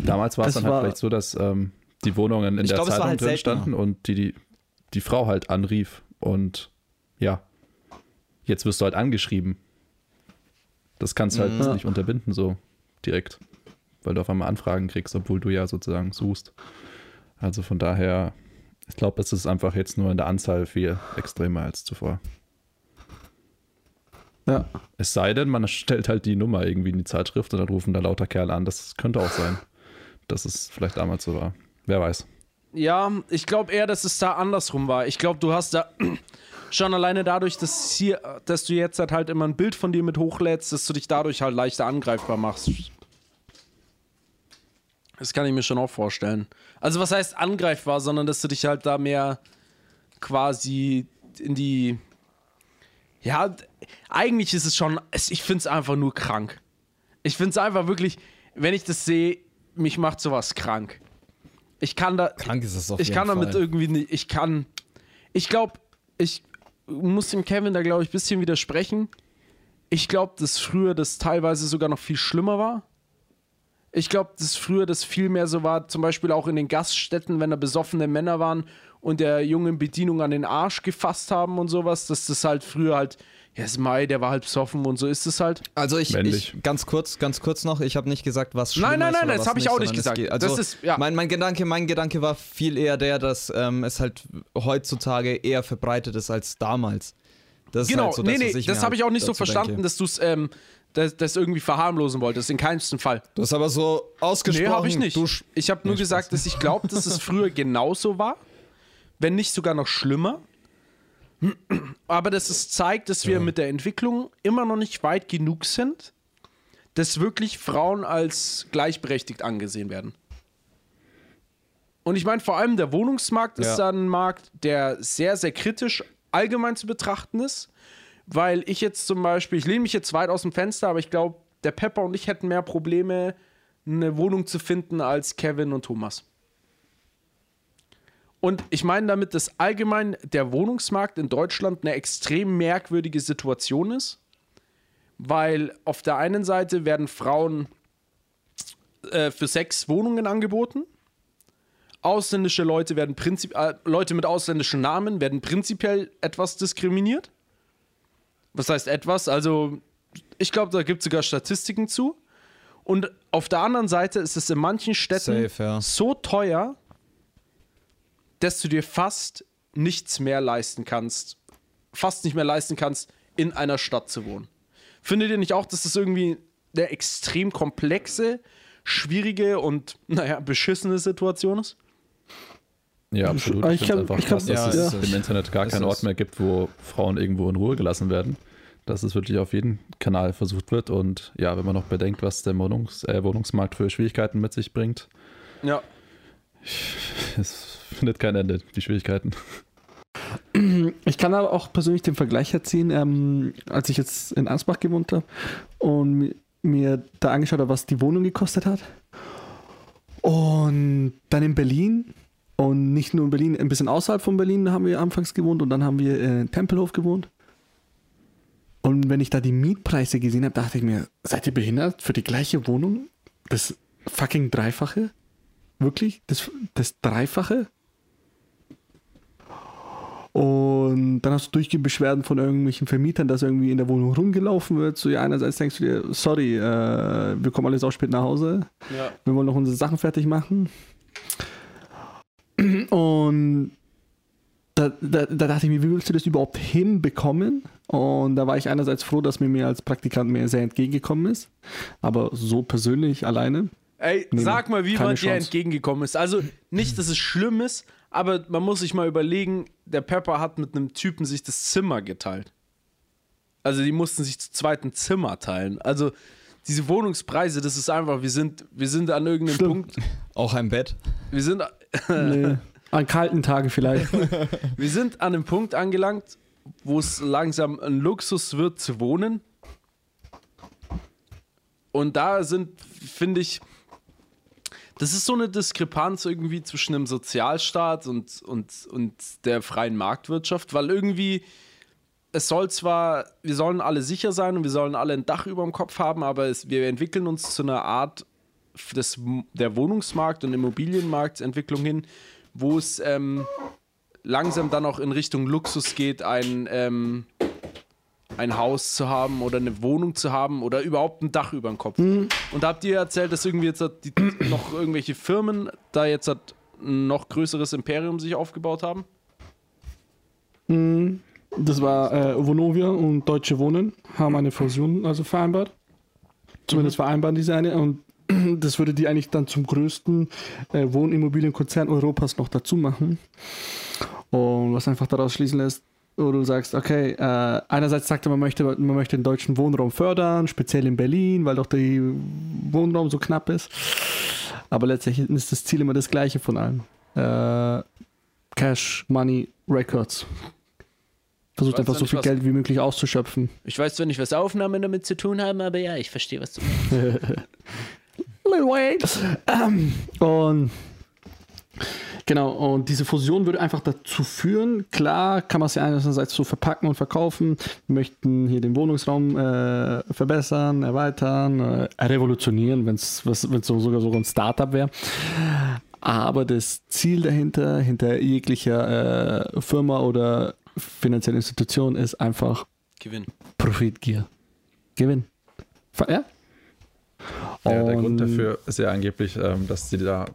Damals war es dann war- halt vielleicht so, dass ähm, die Wohnungen in der glaub, Zeitung halt drin seltener. standen und die, die die Frau halt anrief und ja, jetzt wirst du halt angeschrieben. Das kannst du halt Mhm. nicht unterbinden so direkt, weil du auf einmal Anfragen kriegst, obwohl du ja sozusagen suchst. Also von daher, ich glaube, es ist einfach jetzt nur in der Anzahl viel extremer als zuvor. ja. Es sei denn, man stellt halt die Nummer irgendwie in die Zeitschrift und dann rufen da lauter Kerle an. Das könnte auch sein, dass es vielleicht damals so war. Wer weiß. Ja, ich glaube eher, dass es da andersrum war. Ich glaube, du hast da <clears throat> schon alleine dadurch, dass, hier, dass du jetzt halt, halt immer ein Bild von dir mit hochlädst, dass du dich dadurch halt leichter angreifbar machst. Das kann ich mir schon auch vorstellen. Also was heißt angreifbar, sondern dass du dich halt da mehr quasi in die... Ja, eigentlich ist es schon... Ich finde es einfach nur krank. Ich finde es einfach wirklich, wenn ich das sehe, mich macht sowas krank. Ich kann da... Krank ist es auf Ich kann damit Fall. irgendwie nicht. Ich kann. Ich glaube, ich muss dem Kevin da, glaube ich, ein bisschen widersprechen. Ich glaube, dass früher das teilweise sogar noch viel schlimmer war. Ich glaube, dass früher das viel mehr so war, zum Beispiel auch in den Gaststätten, wenn da besoffene Männer waren und der jungen Bedienung an den Arsch gefasst haben und sowas, dass das halt früher halt, ja, ist Mai, der war halt besoffen und so ist es halt. Also ich, ich ganz kurz, ganz kurz noch, ich habe nicht gesagt, was schlimmer Nein, nein, nein, das was hab ich auch nicht gesagt. geht- Also Das ist- ja. mein, mein Gedanke, mein Gedanke war viel eher der, dass ähm, es halt heutzutage eher verbreitet ist als damals. Das ist Genau, halt so nee, das, nee, das habe ich auch halt nicht so verstanden, denke. dass du es ähm, das, das irgendwie verharmlosen wolltest, in keinsten Fall. Du hast aber so ausgesprochen. Nee, habe ich nicht. Ich habe nur Nee, gesagt, dass ich glaube, dass es früher <laughs> genauso war, wenn nicht sogar noch schlimmer. Aber dass es zeigt, dass wir mit der Entwicklung immer noch nicht weit genug sind, dass wirklich Frauen als gleichberechtigt angesehen werden. Und ich meine, vor allem der Wohnungsmarkt ist Ja. dann ein Markt, der sehr, sehr kritisch allgemein zu betrachten ist. Weil ich jetzt zum Beispiel, ich lehne mich jetzt weit aus dem Fenster, aber ich glaube, der Pepper und ich hätten mehr Probleme, eine Wohnung zu finden als Kevin und Thomas. Und ich meine damit, dass allgemein der Wohnungsmarkt in Deutschland eine extrem merkwürdige Situation ist, weil auf der einen Seite werden Frauen äh, für Sex Wohnungen angeboten. Ausländische Leute werden prinzip äh, Leute mit ausländischen Namen werden prinzipiell etwas diskriminiert. Was heißt etwas? Also, ich glaube, da gibt es sogar Statistiken zu. Und auf der anderen Seite ist es in manchen Städten Safe, ja. so teuer, dass du dir fast nichts mehr leisten kannst, fast nicht mehr leisten kannst, in einer Stadt zu wohnen. Findet ihr nicht auch, dass das irgendwie eine extrem komplexe, schwierige und, naja, beschissene Situation ist? Ja, absolut. Ich Ich kann- finde einfach ich kann- krass, dass Ja, es es. im Internet gar keinen. Ort mehr gibt, wo Frauen irgendwo in Ruhe gelassen werden. Dass es wirklich auf jeden Kanal versucht wird. Und ja, wenn man noch bedenkt, was der Wohnungs äh, Wohnungsmarkt für Schwierigkeiten mit sich bringt, Ja. <laughs> es findet kein Ende, die Schwierigkeiten. <clears throat> Ich kann aber auch persönlich den Vergleich erziehen, ähm, als ich jetzt in Ansbach gewohnt habe und mi- mir da angeschaut habe, was die Wohnung gekostet hat. Und dann in Berlin und nicht nur in Berlin, ein bisschen außerhalb von Berlin haben wir anfangs gewohnt und dann haben wir in Tempelhof gewohnt. Und wenn ich da die Mietpreise gesehen habe, dachte ich mir, seid ihr behindert für die gleiche Wohnung? Das fucking Dreifache? Wirklich? Das, das Dreifache? Und dann hast du durchgehend Beschwerden von irgendwelchen Vermietern, dass irgendwie in der Wohnung rumgelaufen wird. So, ja, einerseits denkst du dir, sorry, äh, wir kommen alle sau spät nach Hause. Ja. Wir wollen noch unsere Sachen fertig machen. Und da, da, da dachte ich mir, wie willst du das überhaupt hinbekommen? Und da war ich einerseits froh, dass mir mir als Praktikant mir sehr entgegengekommen ist. Aber so persönlich alleine. Ey, Nee, sag mal, wie man dir entgegengekommen ist. Also nicht, dass es schlimm ist, aber man muss sich mal überlegen, der Pepper hat mit einem Typen sich das Zimmer geteilt. Also die mussten sich zu zweit ein Zimmer teilen. Also diese Wohnungspreise, das ist einfach, wir sind, wir sind an irgendeinem Stimmt. Punkt, <laughs> Auch ein Bett. wir sind, <laughs> Nee. An kalten Tagen vielleicht. <laughs> wir sind an einem Punkt angelangt, wo es langsam ein Luxus wird zu wohnen. Und da sind, finde ich, das ist so eine Diskrepanz irgendwie zwischen dem Sozialstaat und, und, und der freien Marktwirtschaft, weil irgendwie es soll zwar, wir sollen alle sicher sein und wir sollen alle ein Dach über dem Kopf haben, aber es, wir entwickeln uns zu einer Art des, der Wohnungsmarkt- und Immobilienmarktentwicklung hin, wo es ähm, langsam dann auch in Richtung Luxus geht, ein, ähm, ein Haus zu haben oder eine Wohnung zu haben oder überhaupt ein Dach über dem Kopf. Und da habt ihr erzählt, dass irgendwie jetzt die, noch irgendwelche Firmen da jetzt hat ein noch größeres Imperium sich aufgebaut haben? Das war äh, Vonovia und Deutsche Wohnen haben eine Fusion also vereinbart. Zumindest vereinbaren diese eine und <clears throat> das würde die eigentlich dann zum größten äh, Wohnimmobilienkonzern Europas noch dazu machen. Und was einfach daraus schließen lässt, wo du sagst, okay, äh, einerseits sagt er, man möchte, man möchte den deutschen Wohnraum fördern, speziell in Berlin, weil doch der Wohnraum so knapp ist. Aber letztendlich ist das Ziel immer das gleiche von allem. Äh, Cash, Money, Records. Versucht einfach so nicht, viel Geld wie möglich auszuschöpfen. Ich weiß zwar nicht, was Aufnahmen damit zu tun haben, aber ja, ich verstehe, was du meinst. <laughs> <laughs> Lil Wayne. Ähm, und genau, und diese Fusion würde einfach dazu führen, klar kann man es ja einerseits so verpacken und verkaufen, wir möchten hier den Wohnungsraum äh, verbessern, erweitern, äh, revolutionieren, wenn es so, sogar so ein Startup wäre. Aber das Ziel dahinter, hinter jeglicher äh, Firma oder finanzielle Institution ist einfach Gewinn. Profitgier. Gewinn. Ja? Ja, der Und- Grund dafür ist ja angeblich, ähm, dass sie da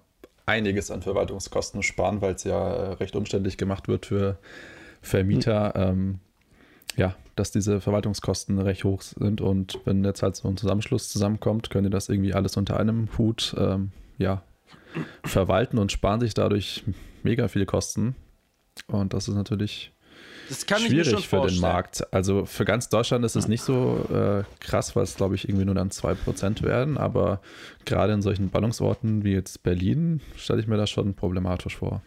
einiges an Verwaltungskosten sparen, weil es ja äh, recht umständlich gemacht wird für Vermieter. Ähm, ja, dass diese Verwaltungskosten recht hoch sind und wenn jetzt halt so ein Zusammenschluss zusammenkommt, können die das irgendwie alles unter einem Hut ähm, ja, verwalten und sparen sich dadurch mega viele Kosten. Und das ist natürlich Das kann ich mir schon schwierig für den vorstellen. Markt. Also für ganz Deutschland ist es nicht so äh, krass, weil es, glaube ich, irgendwie nur dann 2% werden. Aber gerade in solchen Ballungsorten wie jetzt Berlin stelle ich mir das schon problematisch vor.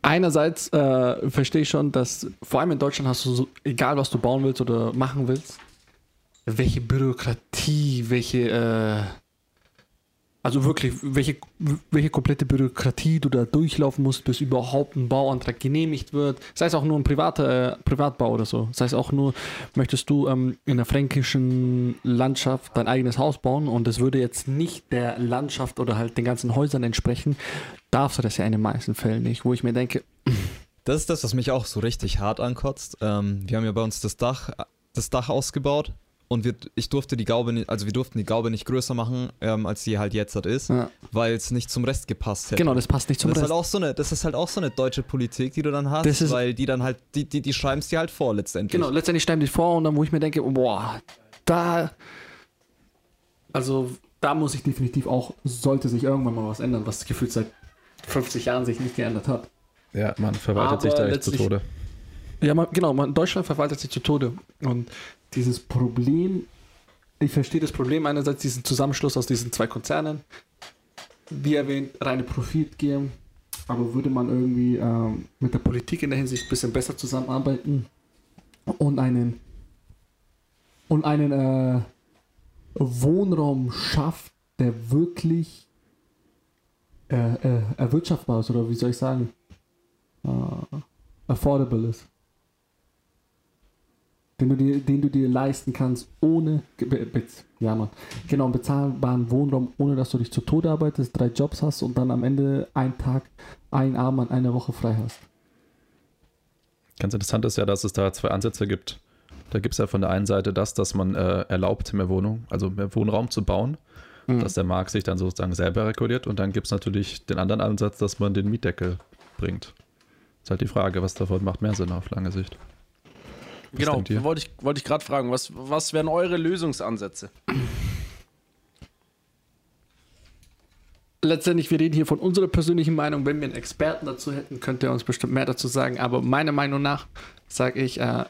einerseits äh, verstehe ich schon, dass vor allem in Deutschland hast du so, egal was du bauen willst oder machen willst, welche Bürokratie, welche, äh, also wirklich, welche, welche komplette Bürokratie du da durchlaufen musst, bis überhaupt ein Bauantrag genehmigt wird. Sei es auch nur ein privater äh, Privatbau oder so. Sei es auch nur, möchtest du ähm, in der fränkischen Landschaft dein eigenes Haus bauen und es würde jetzt nicht der Landschaft oder halt den ganzen Häusern entsprechen, darfst du das ja in den meisten Fällen nicht. Wo ich mir denke, Das ist das, was mich auch so richtig hart ankotzt. Ähm, wir haben ja bei uns das Dach, das Dach ausgebaut und wir, ich durfte die Gaube nicht, also wir durften die Gaube nicht größer machen, ähm, als sie halt jetzt halt ist, Ja. weil es nicht zum Rest gepasst hätte. genau, das passt nicht zum das ist, Rest. halt auch so eine, das ist halt auch so eine deutsche Politik, die du dann hast, Das ist- weil die dann halt, die, die, die schreiben es dir halt vor letztendlich. Genau, letztendlich stellen die vor und dann, wo ich mir denke, boah, da. Also, da muss sich definitiv auch, sollte sich irgendwann mal was ändern, was gefühlt seit 50 Jahren sich nicht geändert hat. Ja, man verwaltet Aber sich da echt zu Tode. Ja, man, genau, man, Deutschland verwaltet sich zu Tode. Und dieses Problem, ich verstehe das Problem einerseits, diesen Zusammenschluss aus diesen zwei Konzernen, wie erwähnt, reine Profitgier. Aber würde man irgendwie ähm, mit der Politik in der Hinsicht ein bisschen besser zusammenarbeiten und einen und einen äh, Wohnraum schafft, der wirklich äh, äh, erwirtschaftbar ist, oder wie soll ich sagen, äh, affordable ist. Den du, dir, den du dir leisten kannst, ohne, be, be, ja man, genau, einen bezahlbaren Wohnraum, ohne dass du dich zu Tode arbeitest, drei Jobs hast und dann am Ende einen Tag, einen Abend an einer Woche frei hast. Ganz interessant ist ja, dass es da zwei Ansätze gibt. Da gibt es ja von der einen Seite das, dass man äh, erlaubt, mehr Wohnung, also mehr Wohnraum zu bauen, Mhm. dass der Markt sich dann sozusagen selber reguliert. Und dann gibt es natürlich den anderen Ansatz, dass man den Mietdeckel bringt. Ist halt die Frage, was davon macht mehr Sinn auf lange Sicht. Was genau, wollte ich, wollte ich gerade fragen, was, was wären eure Lösungsansätze? Letztendlich, wir reden hier von unserer persönlichen Meinung. Wenn wir einen Experten dazu hätten, könnte er uns bestimmt mehr dazu sagen. Aber meiner Meinung nach sage ich, äh,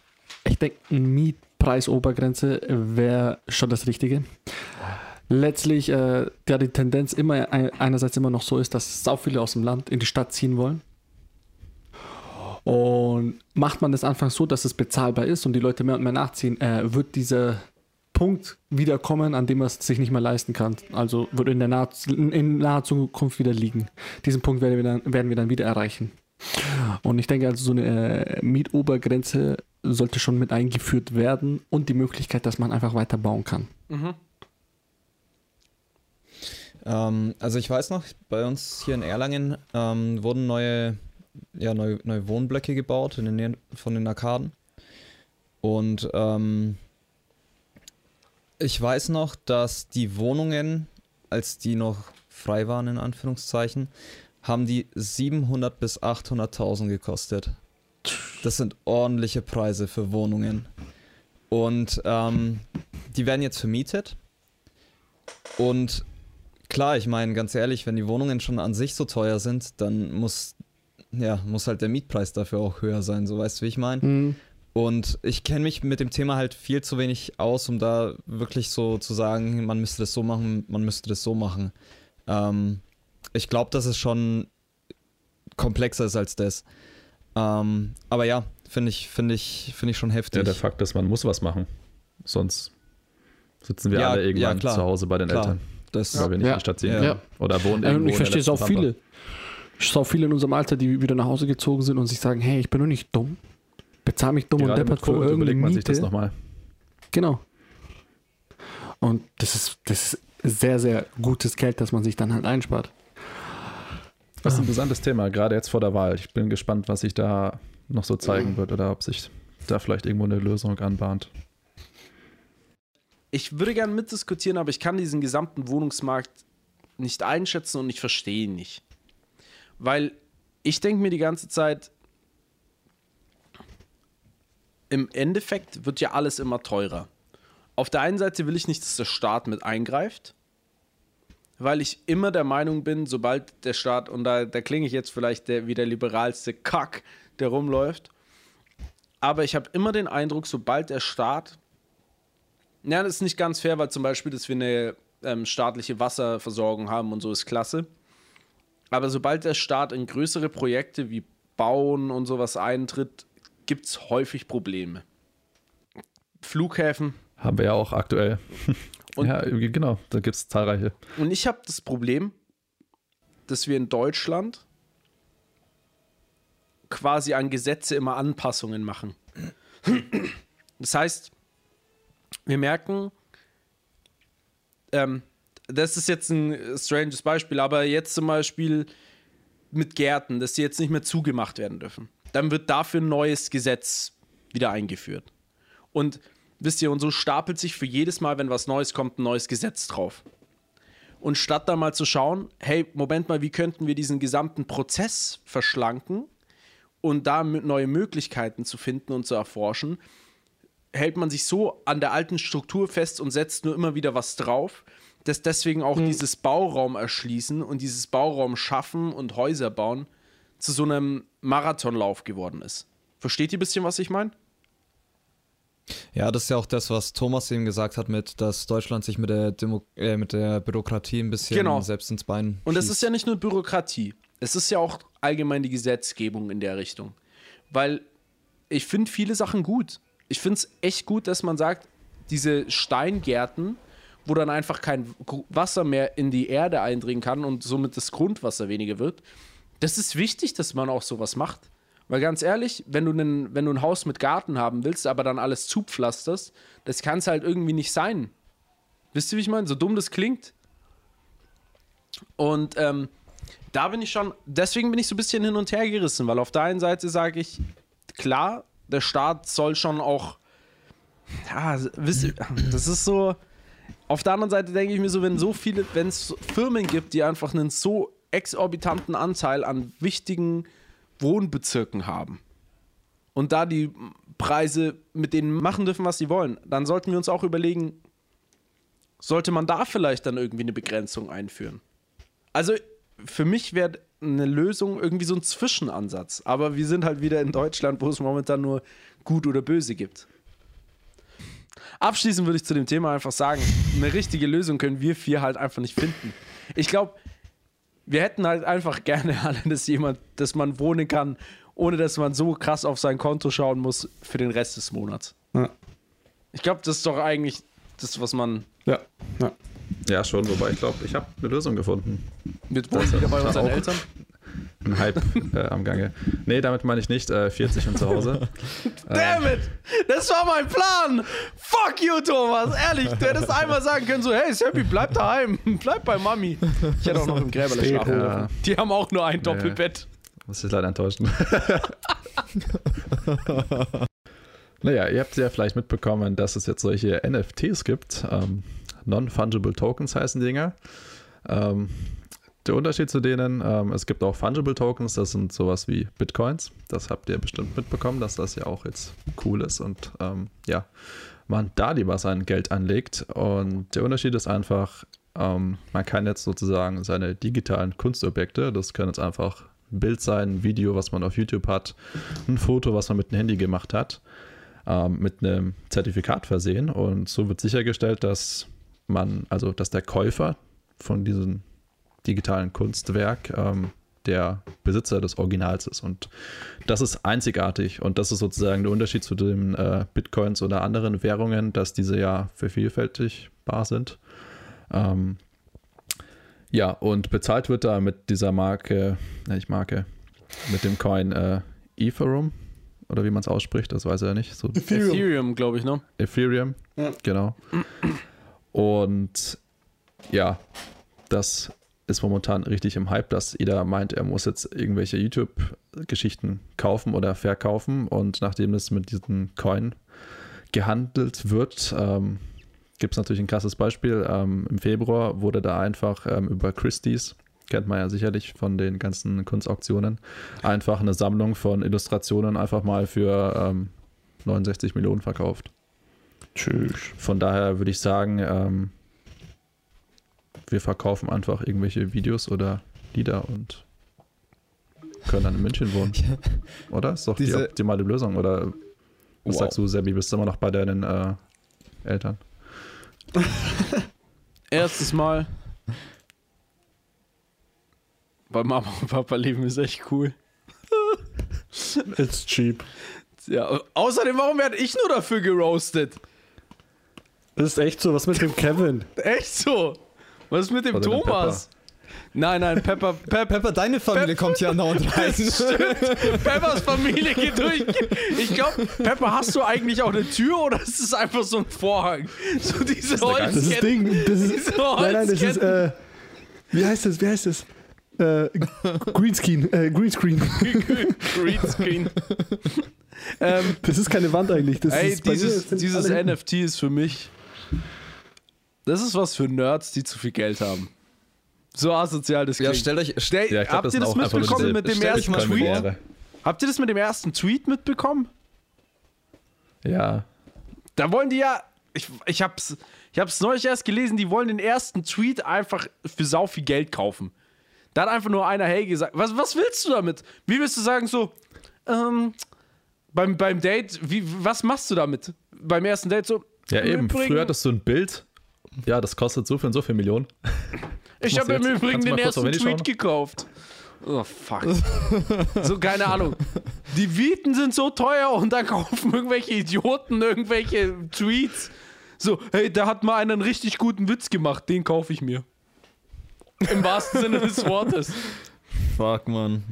ich denke, eine Mietpreisobergrenze wäre schon das Richtige. Letztlich, äh, da die Tendenz immer ein- einerseits immer noch so ist, dass sau viele aus dem Land in die Stadt ziehen wollen. Und macht man das anfangs so, dass es bezahlbar ist und die Leute mehr und mehr nachziehen, äh, wird dieser Punkt wiederkommen, an dem man es sich nicht mehr leisten kann. Also wird in der nahe, in, in naher Zukunft wieder liegen. Diesen Punkt werden wir dann, werden wir dann wieder erreichen. Und ich denke also, so eine äh, Mietobergrenze sollte schon mit eingeführt werden und die Möglichkeit, dass man einfach weiter bauen kann. Mhm. Ähm, also ich weiß noch, bei uns hier in Erlangen ähm, wurden neue, ja, neue, neue Wohnblöcke gebaut in der Nähe von den Arkaden. Und ähm, ich weiß noch, dass die Wohnungen, als die noch frei waren, in Anführungszeichen, haben die 700 bis 800.000 gekostet. Das sind ordentliche Preise für Wohnungen. Und ähm, die werden jetzt vermietet. Und klar, ich meine, ganz ehrlich, wenn die Wohnungen schon an sich so teuer sind, dann muss, ja, muss halt der Mietpreis dafür auch höher sein, so weißt du, wie ich meine? Und ich kenne mich mit dem Thema halt viel zu wenig aus, um da wirklich so zu sagen, man müsste das so machen, man müsste das so machen. Ähm, ich glaube, dass es schon komplexer ist als das. Ähm, aber ja, finde ich, finde ich, finde ich schon heftig. Ja, der Fakt ist, man muss was machen. Sonst sitzen wir Ja, alle ja, irgendwann klar. zu Hause bei den Klar. Eltern, das, weil wir nicht Ja. in die Stadt ziehen Ja. Oder wohnen irgendwo ich verstehe es auch Pampa. viele. Auch viele in unserem Alter, die wieder nach Hause gezogen sind und sich sagen, hey, ich bin nur nicht dumm. Bezahl mich dumm und Gerade mit deppert für irgendeine überlegt man sich das Miete. nochmal. Genau. Und das ist, das ist sehr, sehr gutes Geld, das man sich dann halt einspart. Das ist ein brisantes Thema, gerade jetzt vor der Wahl. Ich bin gespannt, was sich da noch so zeigen wird oder ob sich da vielleicht irgendwo eine Lösung anbahnt. Ich würde gerne mitdiskutieren, aber ich kann diesen gesamten Wohnungsmarkt nicht einschätzen und ich verstehe ihn nicht. Weil ich denke mir die ganze Zeit, im Endeffekt wird ja alles immer teurer. Auf der einen Seite will ich nicht, dass der Staat mit eingreift, weil ich immer der Meinung bin, sobald der Staat, und da, da klinge ich jetzt vielleicht der, wie der liberalste Kack, der rumläuft, aber ich habe immer den Eindruck, sobald der Staat ja, das ist nicht ganz fair, weil zum Beispiel, dass wir eine ähm, staatliche Wasserversorgung haben und so ist klasse. Aber sobald der Staat in größere Projekte wie Bauen und sowas eintritt, gibt es häufig Probleme. Flughäfen. Haben wir ja auch aktuell. Und- ja, genau, da gibt es zahlreiche. Und ich habe das Problem, dass wir in Deutschland quasi an Gesetze immer Anpassungen machen. Das heißt, wir merken, ähm, das ist jetzt ein stranges Beispiel, aber jetzt zum Beispiel mit Gärten, dass sie jetzt nicht mehr zugemacht werden dürfen. Dann wird dafür ein neues Gesetz wieder eingeführt. Und wisst ihr, und so stapelt sich für jedes Mal, wenn was Neues kommt, ein neues Gesetz drauf. Und statt da mal zu schauen, hey, Moment mal, wie könnten wir diesen gesamten Prozess verschlanken und da neue Möglichkeiten zu finden und zu erforschen, hält man sich so an der alten Struktur fest und setzt nur immer wieder was drauf, dass deswegen auch dieses Bauraum erschließen und dieses Bauraum schaffen und Häuser bauen zu so einem Marathonlauf geworden ist. Versteht ihr ein bisschen, was ich meine? Ja, das ist ja auch das, was Thomas eben gesagt hat, mit, dass Deutschland sich mit der, Demo äh, mit der Bürokratie ein bisschen Genau. selbst ins Bein Und es schießt. ist ja nicht nur Bürokratie, es ist ja auch allgemein die Gesetzgebung in der Richtung. Weil ich finde viele Sachen gut. Ich finde es echt gut, dass man sagt, diese Steingärten, wo dann einfach kein Wasser mehr in die Erde eindringen kann und somit das Grundwasser weniger wird, das ist wichtig, dass man auch sowas macht. Weil ganz ehrlich, wenn du, nen, wenn du ein Haus mit Garten haben willst, aber dann alles zupflasterst, das kann es halt irgendwie nicht sein. Wisst ihr, wie ich meine? So dumm das klingt. Und ähm, da bin ich schon, deswegen bin ich so ein bisschen hin und her gerissen, weil auf der einen Seite sage ich, klar, der Staat soll schon auch, ja, wisst ihr, das ist so, auf der anderen Seite denke ich mir so, wenn so viele, wenn es Firmen gibt, die einfach einen so exorbitanten Anteil an wichtigen Wohnbezirken haben und da die Preise mit denen machen dürfen, was sie wollen, dann sollten wir uns auch überlegen, sollte man da vielleicht dann irgendwie eine Begrenzung einführen? Also für mich wäre eine Lösung irgendwie so ein Zwischenansatz. Aber wir sind halt wieder in Deutschland, wo es momentan nur gut oder böse gibt. Abschließend würde ich zu dem Thema einfach sagen, eine richtige Lösung können wir vier halt einfach nicht finden. Ich glaube, wir hätten halt einfach gerne <laughs> alle, dass jemand, dass man wohnen kann, ohne dass man so krass auf sein Konto schauen muss für den Rest des Monats. Ja. Ich glaube, das ist doch eigentlich das, was man Ja. ja. Ja, schon, wobei ich glaube, ich habe eine Lösung gefunden. mit wohnen wieder bei unseren auch. Eltern. Ein Hype äh, am Gange. Nee, damit meine ich nicht äh, 40 und zu Hause. <laughs> Damn it! Das war mein Plan! Fuck you, Thomas! Ehrlich, du hättest einmal sagen können: so, hey, Seppi, bleib daheim. <laughs> Bleib bei Mami. Ich hätte auch noch im Gräberle schlafen home. dürfen. Die haben auch nur ein Doppelbett. Muss ich leider enttäuschen. <laughs> naja, ihr habt ja vielleicht mitbekommen, dass es jetzt solche NFTs gibt. Ähm, Non-Fungible Tokens heißen Dinger. Ähm, der Unterschied zu denen, ähm, es gibt auch Fungible Tokens, das sind sowas wie Bitcoins. Das habt ihr bestimmt mitbekommen, dass das ja auch jetzt cool ist und ähm, ja, man da lieber sein Geld anlegt. Und der Unterschied ist einfach, ähm, man kann jetzt sozusagen seine digitalen Kunstobjekte, das können jetzt einfach ein Bild sein, ein Video, was man auf YouTube hat, ein Foto, was man mit dem Handy gemacht hat, ähm, mit einem Zertifikat versehen. Und so wird sichergestellt, dass man, also dass der Käufer von diesem digitalen Kunstwerk ähm, der Besitzer des Originals ist. Und das ist einzigartig. Und das ist sozusagen der Unterschied zu den äh, Bitcoins oder anderen Währungen, dass diese ja vervielfältigbar sind. Ähm, ja, und bezahlt wird da mit dieser Marke, ne, nicht Marke, mit dem Coin äh, Ethereum oder wie man es ausspricht, das weiß er nicht. So Ethereum. Ethereum, glaube ich, ne? Ethereum, Ja. genau. Und ja, das ist momentan richtig im Hype, dass jeder meint, er muss jetzt irgendwelche YouTube-Geschichten kaufen oder verkaufen. Und nachdem es mit diesem Coin gehandelt wird, ähm, gibt es natürlich ein krasses Beispiel. Ähm, Im Februar wurde da einfach ähm, über Christie's, kennt man ja sicherlich von den ganzen Kunstauktionen, einfach eine Sammlung von Illustrationen einfach mal für ähm, 69 Millionen verkauft. Tschüss. Von daher würde ich sagen, ähm, wir verkaufen einfach irgendwelche Videos oder Lieder und können dann in München wohnen. <laughs> Oder? Ist doch Diese- die optimale Lösung. Oder was Wow. sagst du, Sebi? Bist du immer noch bei deinen äh, Eltern? <laughs> Erstes Mal. Bei Mama und Papa leben ist echt cool. <laughs> It's cheap. Ja, außerdem, warum werde ich nur dafür geroastet? Das ist echt so. Was mit dem Kevin? Echt so? Was ist mit dem Oder dem Thomas? Nein, nein, Pepper, Pep, Pepper, deine Familie Pepper- kommt ja andauernd rein. Peppers Familie geht durch. Ich glaube, Pepper, hast du eigentlich auch eine Tür oder ist es einfach so ein Vorhang? So diese eine Das ist Holzketten. Ding. Das ist, Diese nein, nein, das ist. Holzketten. Äh, wie heißt das? Wie heißt das? Äh, Greenscreen. Äh, Greenscreen. Greenscreen. ähm, Das ist keine Wand eigentlich. Das ey, dieses, dieses. NFT ist für mich. Das ist was für Nerds, die zu viel Geld haben. So asozial das Ja, stellt euch, Stell, Ja, glaub, habt ihr das mitbekommen mit dem Stell dich ersten Tweet? Habt ihr das mit dem ersten Tweet mitbekommen? Ja. Da wollen die ja. Ich, ich hab's, ich hab's neulich erst gelesen, die wollen den ersten Tweet einfach für sau viel Geld kaufen. Da hat einfach nur einer Hey gesagt. Was, was willst du damit? Wie willst du sagen, so, ähm, beim, beim Date, wie, was machst du damit? Beim ersten Date so. Ja, eben. Übrigen- Früher hattest du ein Bild. Ja, das kostet so viel und so viel Millionen. Ich habe im? Übrigen den ersten Tweet schauen? gekauft. Oh, fuck. <laughs> so, keine Ahnung. Die Mieten sind so teuer und dann kaufen irgendwelche Idioten irgendwelche Tweets. So, hey, da hat mal einer einen richtig guten Witz gemacht, den kaufe ich mir. Im wahrsten Sinne des Wortes. fuck, man.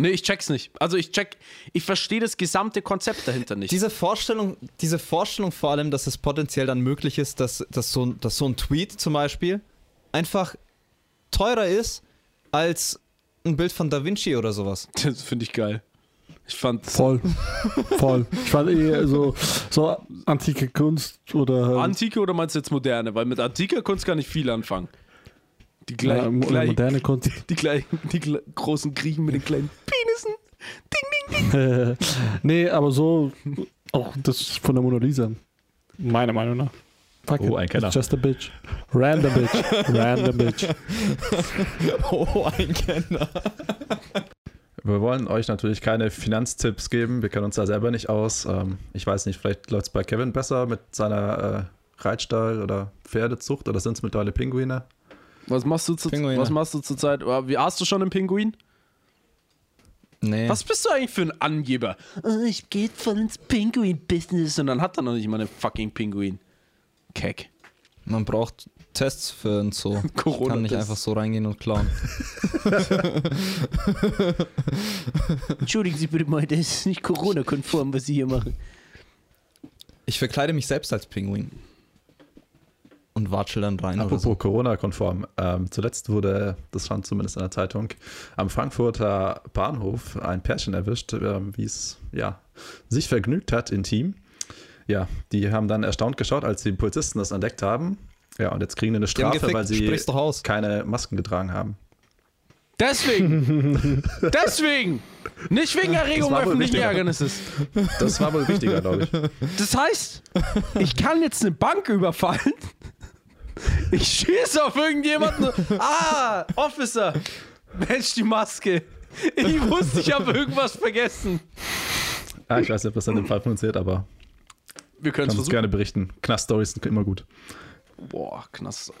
Nee, ich check's nicht. Also ich check, ich verstehe das gesamte Konzept dahinter nicht. Diese Vorstellung, diese Vorstellung vor allem, dass es potenziell dann möglich ist, dass, dass, so, ein- dass so ein Tweet zum Beispiel einfach teurer ist als ein Bild von Da Vinci oder sowas. <laughs> Das finde ich geil. Ich fand Voll. Voll. Ich fand eher so, so antike Kunst oder. Antike oder meinst du jetzt moderne? Weil mit antiker Kunst kann ich viel anfangen. Die ja, gleichen, mo- gleich, moderne Kunst. <laughs> die, gleichen, die gle- großen Griechen mit den kleinen Penissen. <laughs> nee, aber so auch das von der Mona Lisa. Meiner Meinung nach. Fuck Oh, it, ein Kenner. it's Just a bitch. Random bitch. <laughs> Random bitch. Oh, ein Kenner. Wir wollen euch natürlich keine Finanztipps geben. Wir kennen uns da selber nicht aus. Ähm, ich weiß nicht, vielleicht läuft es bei Kevin besser mit seiner äh, Reitstall- oder Pferdezucht oder sind es mittlerweile Pinguine? Was machst du zu, Pinguine. was machst du zurzeit? Oder Wie hast du schon einen Pinguin? Nee. Was bist du eigentlich für ein Angeber? Oh, ich gehe voll ins Pinguin-Business und dann hat er noch nicht mal einen fucking Pinguin. Keck. Man braucht Tests für ein Zoo. <laughs> Ich Corona kann nicht einfach so reingehen und klauen. <laughs> Entschuldigen Sie bitte mal, das ist nicht Corona-konform, was Sie hier machen. Ich verkleide mich selbst als Pinguin. Und watschel dann rein Apropos so. Corona-konform. Ähm, zuletzt wurde, das stand zumindest in der Zeitung, am Frankfurter Bahnhof ein Pärchen erwischt, ähm, wie es ja, sich vergnügt hat intim. Ja, die haben dann erstaunt geschaut, als die Polizisten das entdeckt haben. Ja, und jetzt kriegen die eine Strafe, weil sie keine Masken getragen haben. Deswegen! <laughs> Deswegen! Nicht wegen Erregung öffentlichen. Ärgernisses. Das war wohl wichtiger, glaube ich. Das heißt, ich kann jetzt eine Bank überfallen. <laughs> Ich schieße auf irgendjemanden. Ah, Officer. Mensch, die Maske. Ich wusste, ich habe irgendwas vergessen. Ah, ich weiß nicht, ob das in dem Fall funktioniert, aber Wir können es gerne berichten. Knast-Stories sind immer gut. Boah, Knast.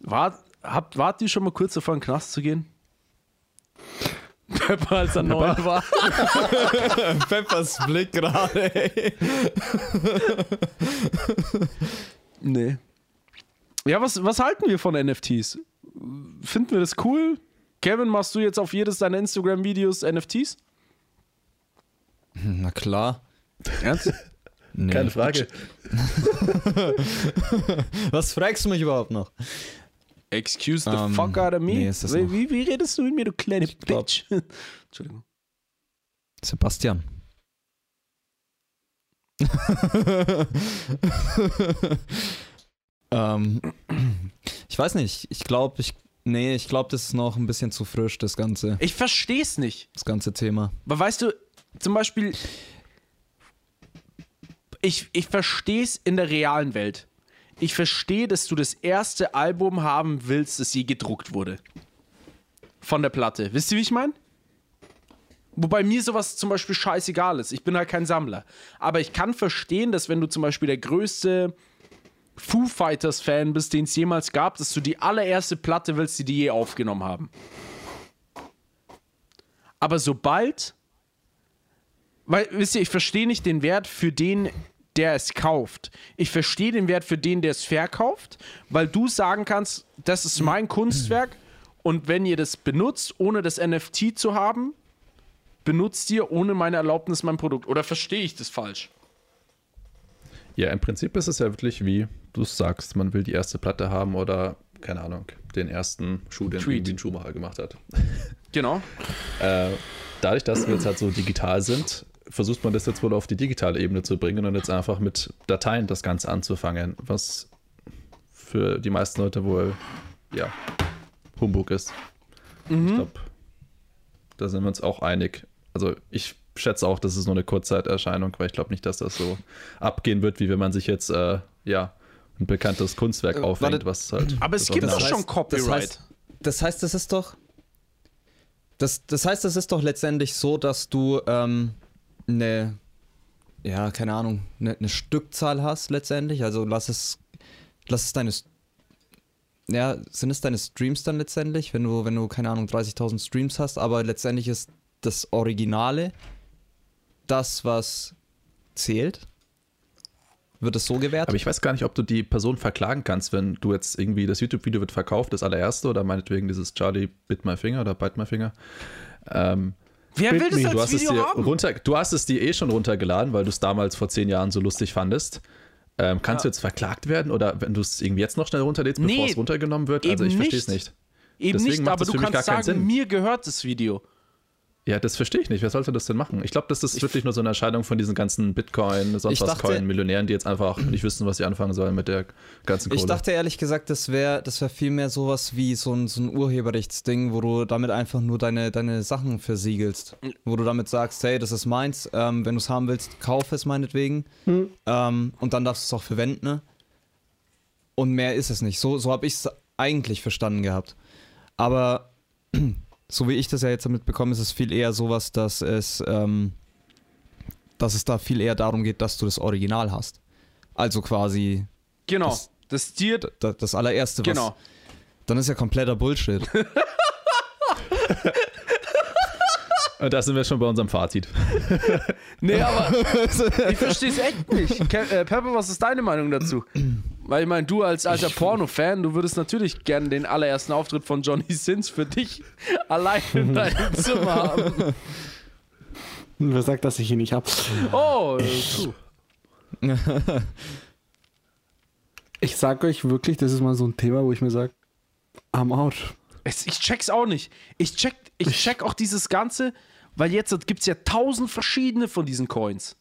Wart, habt, wart ihr schon mal kurz davor, in den Knast zu gehen? Pepper, als er neun war. <laughs> Peppers Blick gerade, ey. Nee. Ja, was, was halten wir von NFTs? Finden wir das cool? Kevin, machst du jetzt auf jedes deiner Instagram-Videos NFTs? Na klar. Ernst? <laughs> Nee. Keine Frage. <laughs> Was fragst du mich überhaupt noch? Excuse the Ähm, fuck out of me. nee, ist das wie, wie, wie redest du mit mir, du kleine glaub- Bitch? <laughs> Entschuldigung. Sebastian. Ähm, <clears throat> ich weiß nicht. Ich glaube, ich. Nee, ich glaube, das ist noch ein bisschen zu frisch, das ganze, Ich versteh's nicht. das ganze Thema. Aber weißt du, zum Beispiel, ich, ich verstehe es in der realen Welt. Ich verstehe, dass du das erste Album haben willst, das je gedruckt wurde. Von der Platte. Wisst ihr, wie ich meine? Wobei mir sowas zum Beispiel scheißegal ist. Ich bin halt kein Sammler. Aber ich kann verstehen, dass wenn du zum Beispiel der größte Foo Fighters-Fan bist, den es jemals gab, dass du die allererste Platte willst, die die je aufgenommen haben. Aber sobald weil, wisst ihr, ich verstehe nicht den Wert für den, der es kauft. Ich verstehe den Wert für den, der es verkauft, weil du sagen kannst, das ist mein Kunstwerk und wenn ihr das benutzt, ohne das NFT zu haben, benutzt ihr ohne meine Erlaubnis mein Produkt. Oder verstehe ich das falsch? Ja, im Prinzip ist es ja wirklich wie du es sagst, man will die erste Platte haben oder, keine Ahnung, den ersten Schuh, den Tweet. irgendwie gemacht hat. Genau. Äh, dadurch, dass wir jetzt halt so digital sind, versucht man das jetzt wohl auf die digitale Ebene zu bringen und jetzt einfach mit Dateien das Ganze anzufangen, was für die meisten Leute wohl, ja, Humbug ist. Ich glaube, da sind wir uns auch einig. Also ich schätze auch, das ist nur eine Kurzzeiterscheinung, weil ich glaube nicht, dass das so abgehen wird, wie wenn man sich jetzt, äh, ja, ein bekanntes Kunstwerk Äh, aufhängt, was halt. Aber es gibt doch schon Das Copyright. heißt, das heißt, das ist doch. Das, das heißt, es ist doch letztendlich so, dass du ähm, eine, ja, keine Ahnung, eine, eine Stückzahl hast letztendlich. Also lass es, lass es deine, ja, sind es deine Streams dann letztendlich, wenn du, wenn du, keine Ahnung, 30.000 Streams hast, aber letztendlich ist das Originale das, was zählt. Wird es so gewertet? Aber ich weiß gar nicht, ob du die Person verklagen kannst, wenn du jetzt irgendwie das YouTube-Video wird verkauft, das allererste, oder meinetwegen dieses Charlie Bit My Finger oder Bite My Finger. Ähm, Wer will das du, hast es Video dir haben? runter, du hast es dir eh schon runtergeladen, weil du es damals vor zehn Jahren so lustig fandest. Ähm, kannst du jetzt verklagt werden oder wenn du es irgendwie jetzt noch schnell runterlädst, bevor Nee, es runtergenommen wird? Also ich verstehe es nicht. nicht. Eben Deswegen nicht, macht aber du für mich kannst gar keinen sagen, mir gehört das Video. Ja, das verstehe ich nicht. Wer sollte das denn machen? Ich glaube, das ist wirklich nur so eine Erscheinung von diesen ganzen Bitcoin, sonst Ich was Coin-Millionären, die jetzt einfach nicht wissen, was sie anfangen sollen mit der ganzen Kohle. Ich dachte ehrlich gesagt, das wäre das wär viel mehr sowas wie so ein, so ein Urheberrechtsding, wo du damit einfach nur deine, deine Sachen versiegelst. Wo du damit sagst, hey, das ist meins, ähm, wenn du es haben willst, kauf es meinetwegen. Hm. Ähm, und dann darfst du es auch verwenden. Ne? Und mehr ist es nicht. So, so habe ich es eigentlich verstanden gehabt. Aber so wie ich das ja jetzt damit bekomme, ist es viel eher sowas, dass es, ähm, dass es da viel eher darum geht, dass du das Original hast. Also quasi Genau. Das- Das, Tier, d- das allererste, was. genau. Dann ist ja kompletter Bullshit. <laughs> Und da sind wir schon bei unserem Fazit. Nee, aber <laughs> ich verstehe es echt nicht. Ke äh, Pepper, was ist deine Meinung dazu? Weil ich meine, du als alter Porno-Fan, du würdest natürlich gerne den allerersten Auftritt von Johnny Sins für dich <laughs> allein in deinem Zimmer haben. <laughs> Wer sagt, dass ich ihn nicht hab? Oh, true. <laughs> Ich sag euch wirklich, das ist mal so ein Thema, wo ich mir sage, I'm out. Ich check's auch nicht. Ich check, ich check auch dieses Ganze, weil jetzt gibt es ja tausend verschiedene von diesen Coins.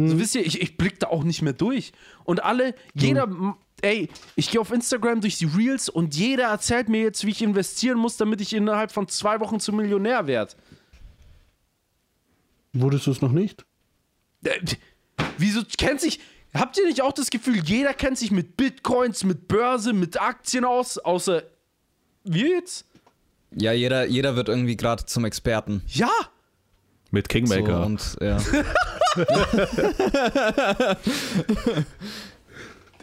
So wisst ihr, ich, ich blick da auch nicht mehr durch. Und alle, jeder, m- ey, ich gehe auf Instagram durch die Reels und jeder erzählt mir jetzt, wie ich investieren muss, damit ich innerhalb von zwei Wochen zum Millionär werde. Wurdest du es noch nicht? Äh, Wieso kennt sich. Habt ihr nicht auch das Gefühl, jeder kennt sich mit Bitcoins, mit Börse, mit Aktien aus, außer wir jetzt? ja, jeder, jeder wird irgendwie gerade zum Experten. Ja! Mit So, Kingmaker. und ja. <laughs>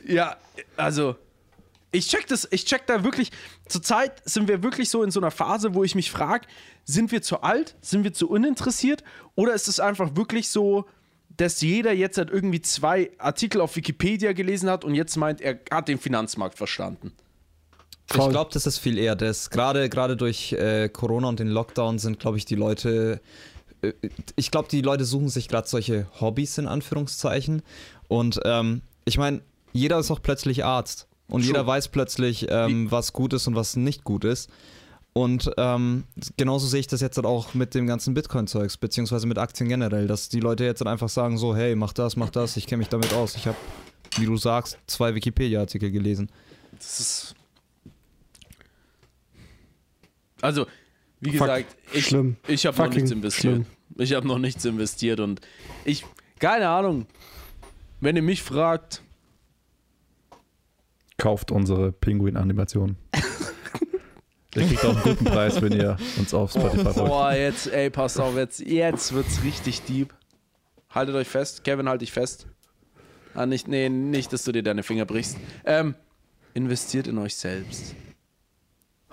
Ja, also ich check das, ich check da wirklich. Zurzeit sind wir wirklich so in so einer Phase, wo ich mich frage, sind wir zu alt, sind wir zu uninteressiert oder ist es einfach wirklich so, dass jeder jetzt halt irgendwie zwei Artikel auf Wikipedia gelesen hat und jetzt meint, er hat den Finanzmarkt verstanden. Ich glaube, das ist viel eher das. Gerade gerade durch äh, Corona und den Lockdown sind, glaube ich, die Leute. Äh, Ich glaube, die Leute suchen sich gerade solche Hobbys in Anführungszeichen. Und ähm, ich meine, jeder ist auch plötzlich Arzt. Und True. jeder weiß plötzlich, ähm, was gut ist und was nicht gut ist. Und ähm, genauso sehe ich das jetzt halt auch mit dem ganzen Bitcoin-Zeugs, beziehungsweise mit Aktien generell, dass die Leute jetzt halt einfach sagen: so, hey, mach das, mach das, ich kenne mich damit aus. Ich habe, wie du sagst, zwei Wikipedia-Artikel gelesen. Das ist. Also, wie Fuck, gesagt, ich, schlimm. ich habe noch nichts investiert. schlimm. Ich habe noch nichts investiert und ich, keine Ahnung, wenn ihr mich fragt, Kauft unsere Pinguin-Animation. Ihr kriegt auch einen guten Preis, wenn ihr uns auf Spotify folgt. boah, jetzt, ey, passt auf, jetzt, jetzt wird's richtig deep. Haltet euch fest, Kevin, halt dich fest. Ah, nicht, nee, nicht, dass du dir deine Finger brichst. Ähm, investiert in euch selbst.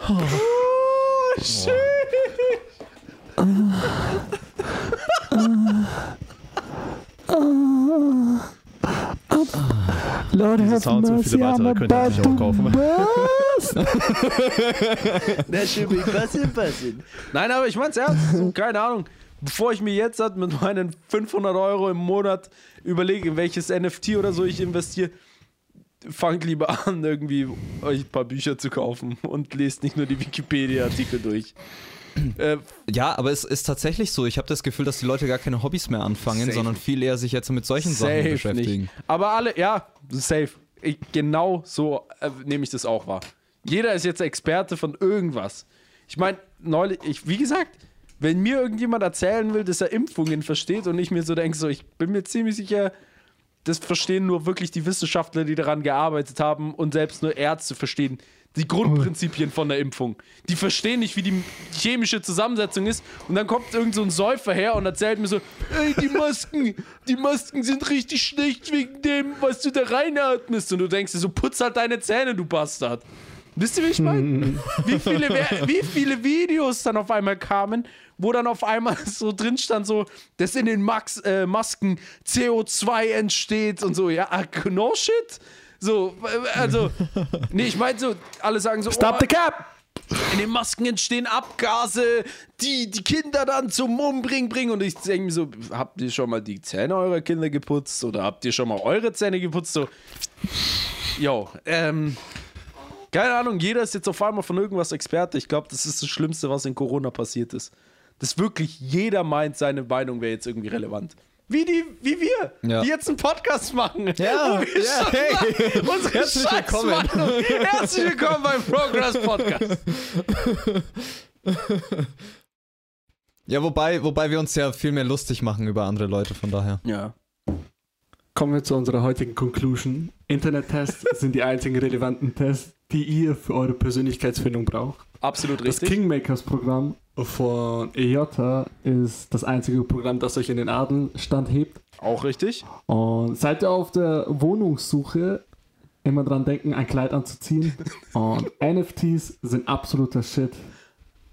Oh, shit. Lord Diese Sounds und viele weitere könnt ihr natürlich auch kaufen. Das <laughs> should be passive passive. Nein, aber ich mein's ernst. Keine Ahnung. Bevor ich mir jetzt halt mit meinen 500 Euro im Monat überlege, in welches NFT oder so ich investiere, fangt lieber an, irgendwie euch ein paar Bücher zu kaufen und lest nicht nur die Wikipedia-Artikel durch. Äh, Ja, aber es ist tatsächlich so. Ich habe das Gefühl, dass die Leute gar keine Hobbys mehr anfangen, Safe. sondern viel eher sich jetzt mit solchen Sachen safe beschäftigen. nicht. Aber alle, ja, safe. Ich, genau so äh, nehme ich das auch wahr. Jeder ist jetzt Experte von irgendwas. Ich meine, neulich, ich, wie gesagt, wenn mir irgendjemand erzählen will, dass er Impfungen versteht und ich mir so denke, so, ich bin mir ziemlich sicher, das verstehen nur wirklich die Wissenschaftler, die daran gearbeitet haben und selbst nur Ärzte verstehen die Grundprinzipien von der Impfung. Die verstehen nicht, wie die chemische Zusammensetzung ist und dann kommt irgend so ein Säufer her und erzählt mir so, ey, die Masken, die Masken sind richtig schlecht wegen dem, was du da reinatmest und du denkst dir so, putz halt deine Zähne, du Bastard. Wisst ihr, wie ich meine? wie, viele, wie viele Videos dann auf einmal kamen, wo dann auf einmal <laughs> so drin stand, so, dass in den Max, äh, Masken CO2 entsteht und so, ja, ah, no shit. So, äh, also, <laughs> nee, ich meine so, alle sagen so, Stop oh, the cap! in den Masken entstehen Abgase, die die Kinder dann zum Umbringen bringen. Und ich denke mir so, habt ihr schon mal die Zähne eurer Kinder geputzt? Oder habt ihr schon mal eure Zähne geputzt? So, yo, ähm, keine Ahnung, jeder ist jetzt auf einmal von irgendwas Experte. Ich glaube, das ist das Schlimmste, was in Corona passiert ist. dass wirklich jeder meint, seine Meinung wäre jetzt irgendwie relevant. Wie, die, wie wir, Ja. die jetzt einen Podcast machen. Ja, Wo wir ja, hey. unsere Herzlich willkommen. Herzlich willkommen beim Progress Podcast. Ja, wobei, wobei wir uns ja viel mehr lustig machen über andere Leute, von daher. Ja. Kommen wir zu unserer heutigen Conclusion. Internet-Tests <laughs> sind die einzigen relevanten Tests, die ihr für eure Persönlichkeitsfindung braucht. Absolut Das richtig. Kingmakers-Programm von EJ ist das einzige Programm, das euch in den Adelstand hebt. Auch richtig. Und seid ihr auf der Wohnungssuche, immer dran denken, ein Kleid anzuziehen. <laughs> Und NFTs sind absoluter Shit.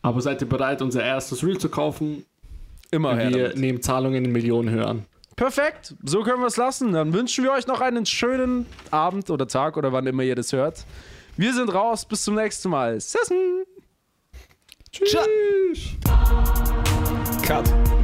Aber seid ihr bereit, unser erstes Reel zu kaufen? Immer her Wir damit. nehmen Zahlungen in Millionenhöhe an. Perfekt, so können wir es lassen. Dann wünschen wir euch noch einen schönen Abend oder Tag oder wann immer ihr das hört. Wir sind raus, bis zum nächsten Mal. Sessen! Tschüss. Cut.